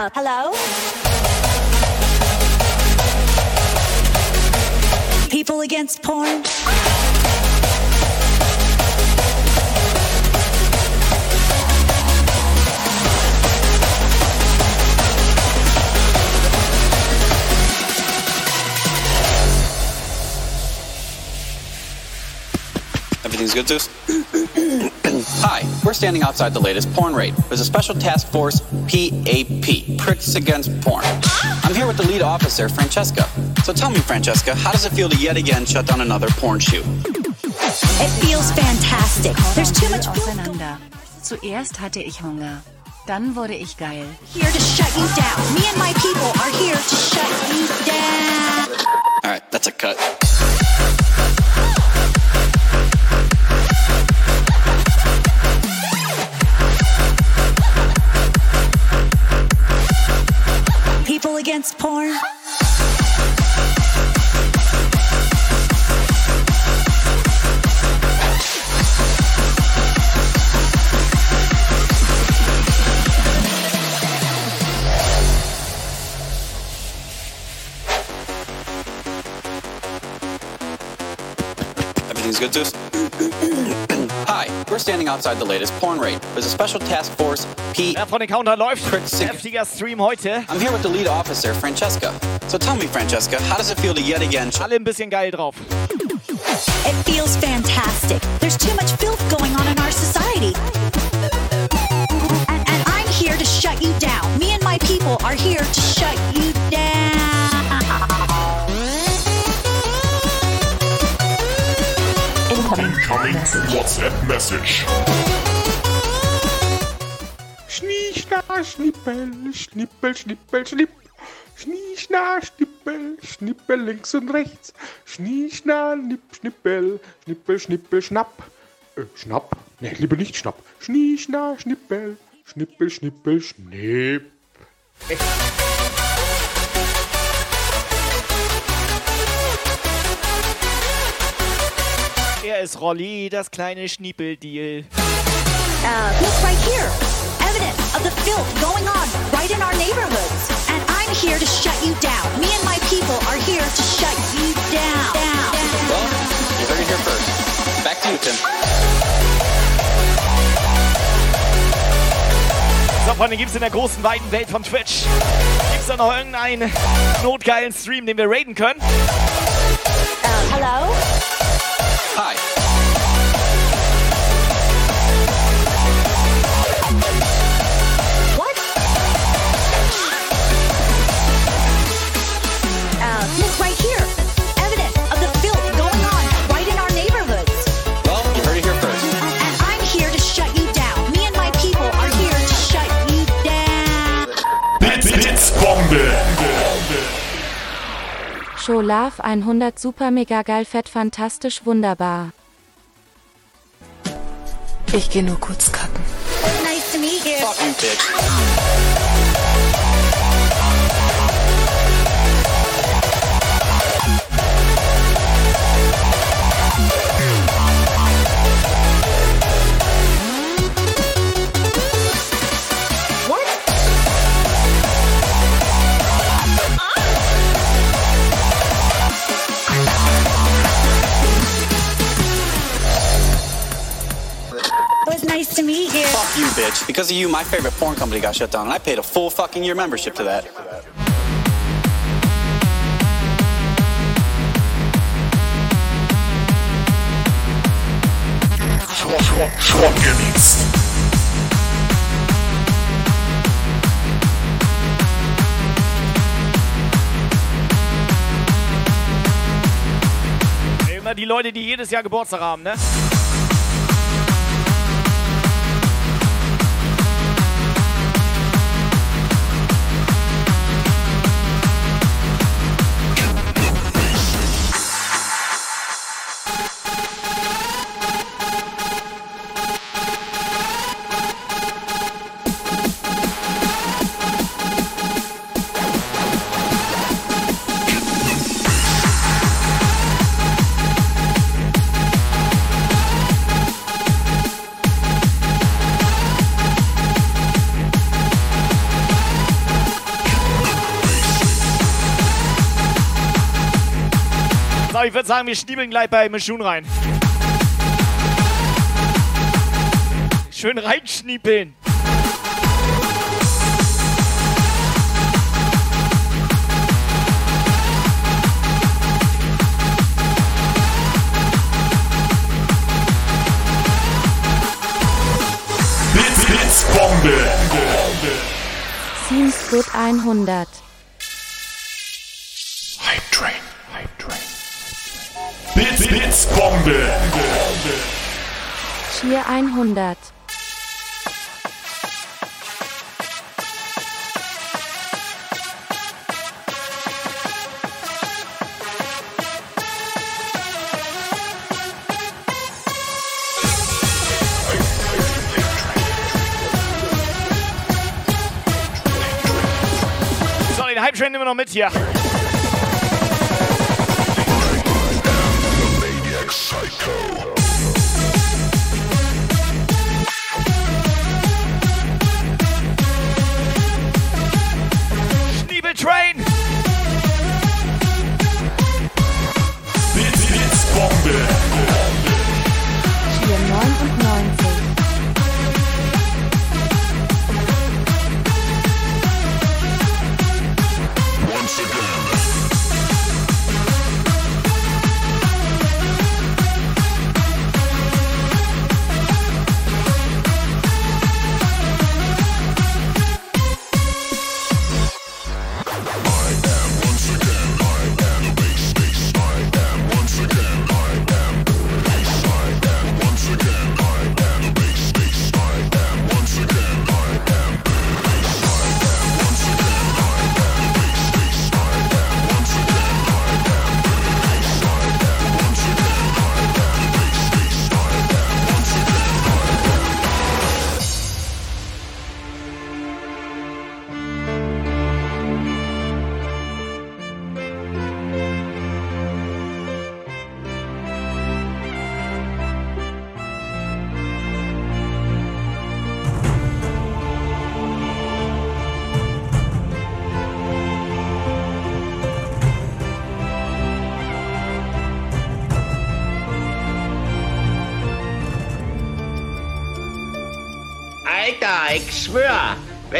Uh, hello? People against porn? Everything's good, Zeus? Hi, we're standing outside the latest porn raid. There's a special task force, PAP, Pricks Against Porn. I'm here with the lead officer, Francesca. So tell me, Francesca, how does it feel to yet again shut down another porn shoot? It feels fantastic. There's too much auseinander. Zuerst hatte ich Hunger. Dann wurde ich geil. Here to shut you down. Me and my people are here to shut you down. All right, that's a cut. Against porn. Everything's good, Zeus? Hi, we're standing outside the latest porn raid. There's a special task force, P. Wer von den Counter läuft? Heftiger Stream heute. I'm here with the lead officer, Francesca. So tell me, Francesca, how does it feel to yet again Alle ein bisschen geil drauf. It feels fantastic. There's too much filth going on in our society. And, and I'm here to shut you down. Me and my people are here to shut you down. Incoming WhatsApp message. Schnippel, schnippel, schnippel, schnipp. Schnie, schnippel, schnippel links und rechts. Schnie, nipp, schnippel, schnippel, schnippel, schnapp. Äh, schnapp? Ne, lieber nicht schnapp. Schnie, schnippel, schnippel, schnippel, schnipp. Er ist Rolli, das kleine Schniepeldeal. Uh, look right here. Evidence of the filth going on right in our neighborhoods. And I'm here to shut you down. Me and my people are here to shut you down. down, down. Well, you heard it here first. Back to you, Tim. So, Freunde, gibt's in der großen, weiten Welt von Twitch? Gibt's da noch irgendeinen notgeilen Stream, den wir raiden können? hello? Hi. Scholaf 100 super mega geil fett fantastisch wunderbar. Ich gehe nur kurz kacken. Nice to meet you. Fuck you, bitch. Nice to meet you. Fuck you, bitch. Because of you, my favorite porn company got shut down, and I paid a full fucking year membership to that. Gemixt. Immer die Leute, die jedes Jahr Geburtstag haben, ne? Genau, ich würde sagen, wir schniebeln gleich bei Mischun rein. Schön reinschniepeln. Bombe. Teamsfoot 100. Hype Train. Blitz, Blitzbombe. Cheer 100. So, den Hype-Train nehmen wir noch mit hier.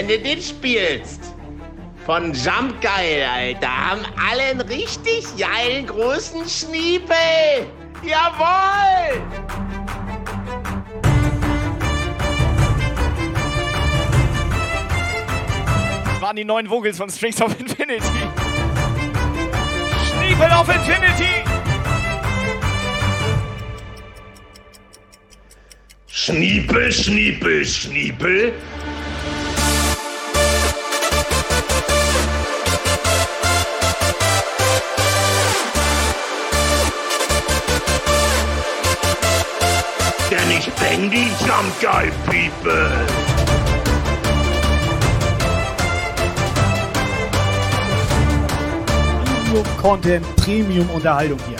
Wenn du das spielst, von Jump Geil, Alter, haben alle einen richtig geilen großen Schniepel. Jawohl! Das waren die neuen Vogels von Strings of Infinity. Schniepel auf Infinity. Schniepel, Schniepel, Schniepel. Premium-Content, Premium-Unterhaltung hier.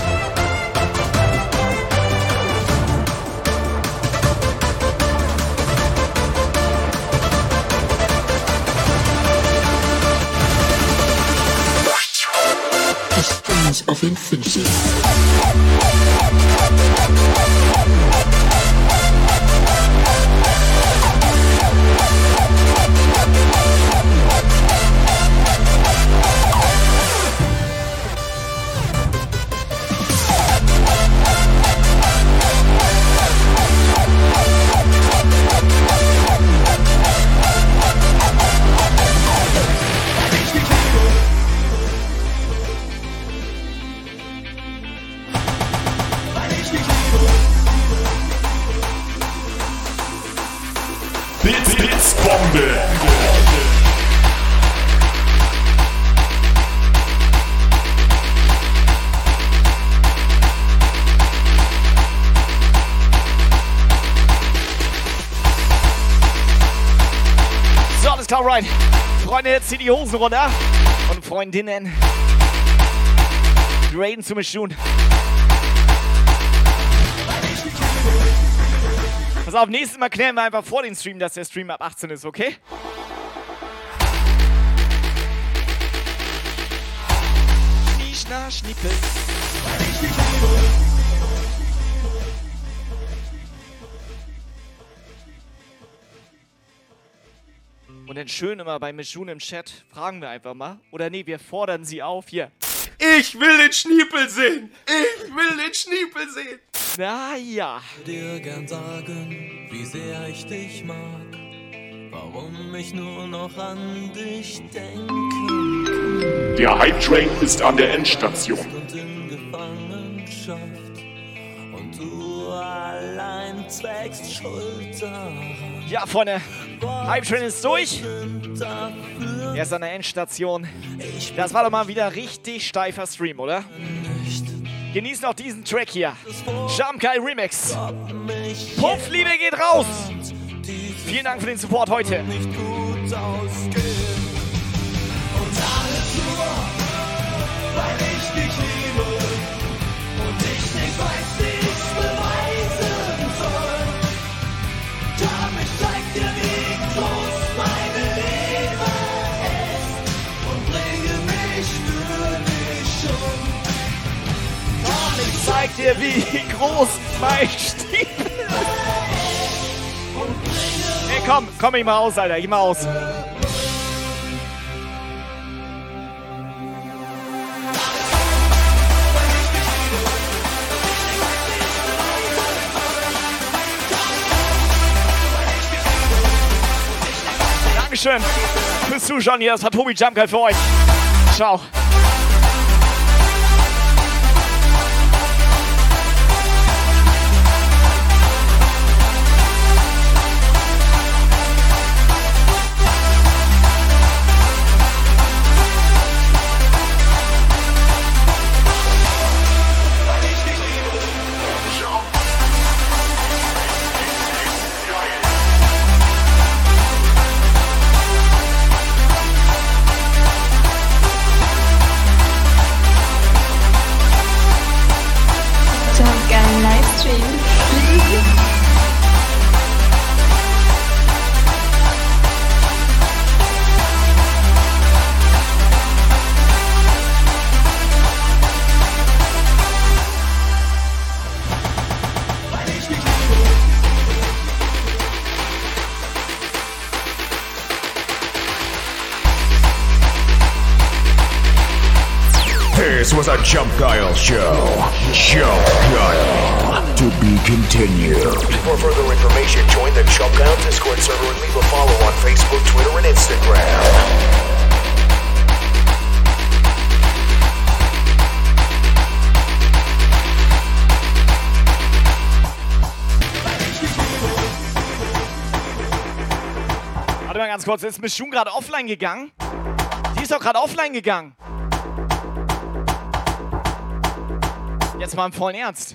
Of Infinity. Blitz, Jetzt ziehen die Hosen runter. Und Freundinnen. Graden zu Mischun. Pass auf, nächstes Mal klären wir einfach vor dem Stream, dass der Stream ab 18 ist, okay? Schnieschna, Schnippel. Dann schön immer bei Mischun im Chat fragen wir einfach mal. Oder nee, wir fordern sie auf hier. Ich will den Schniepel sehen! Ich will den Schniepel sehen! Na ja. dir gern sagen, wie sehr ich dich mag. Warum mich nur noch an dich denken. Der Hype Train ist an der Endstation. Und in Gefangenschaft allein Schuld daran. Ja, Freunde, Hype Train ist durch. Er ist an der Endstation. Das war doch mal wieder richtig steifer Stream, oder? Genießt noch diesen Track hier. Guy Remix. Puffliebe geht raus. Vielen Dank für den Support heute. Zeig dir, wie groß mein Stiefel ist. Hey, komm, komm ich mal aus, Alter, ich mal aus. Dankeschön fürs Zuschauen hier. Das hat Tobi Jumpguy für euch. Ciao. Jump Guile show. Jump Guile. To be continued. For further information, join the Jump Guile Discord server and leave a follow on Facebook, Twitter, and Instagram. Warte mal ganz kurz, ist Miss June gerade offline gegangen? Die ist doch gerade offline gegangen. Mal im vollen Ernst.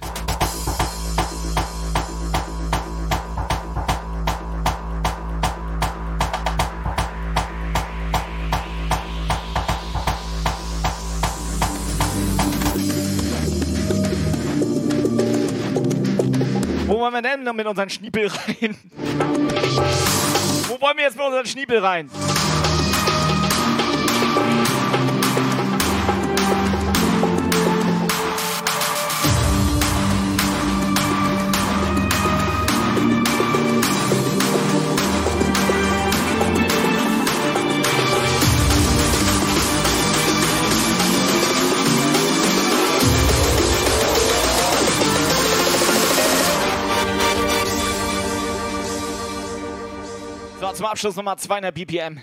Wo wollen wir denn mit unseren Schniepel rein? Wo wollen wir jetzt mit unseren Schniepel rein? Abschluss nochmal 200 BPM.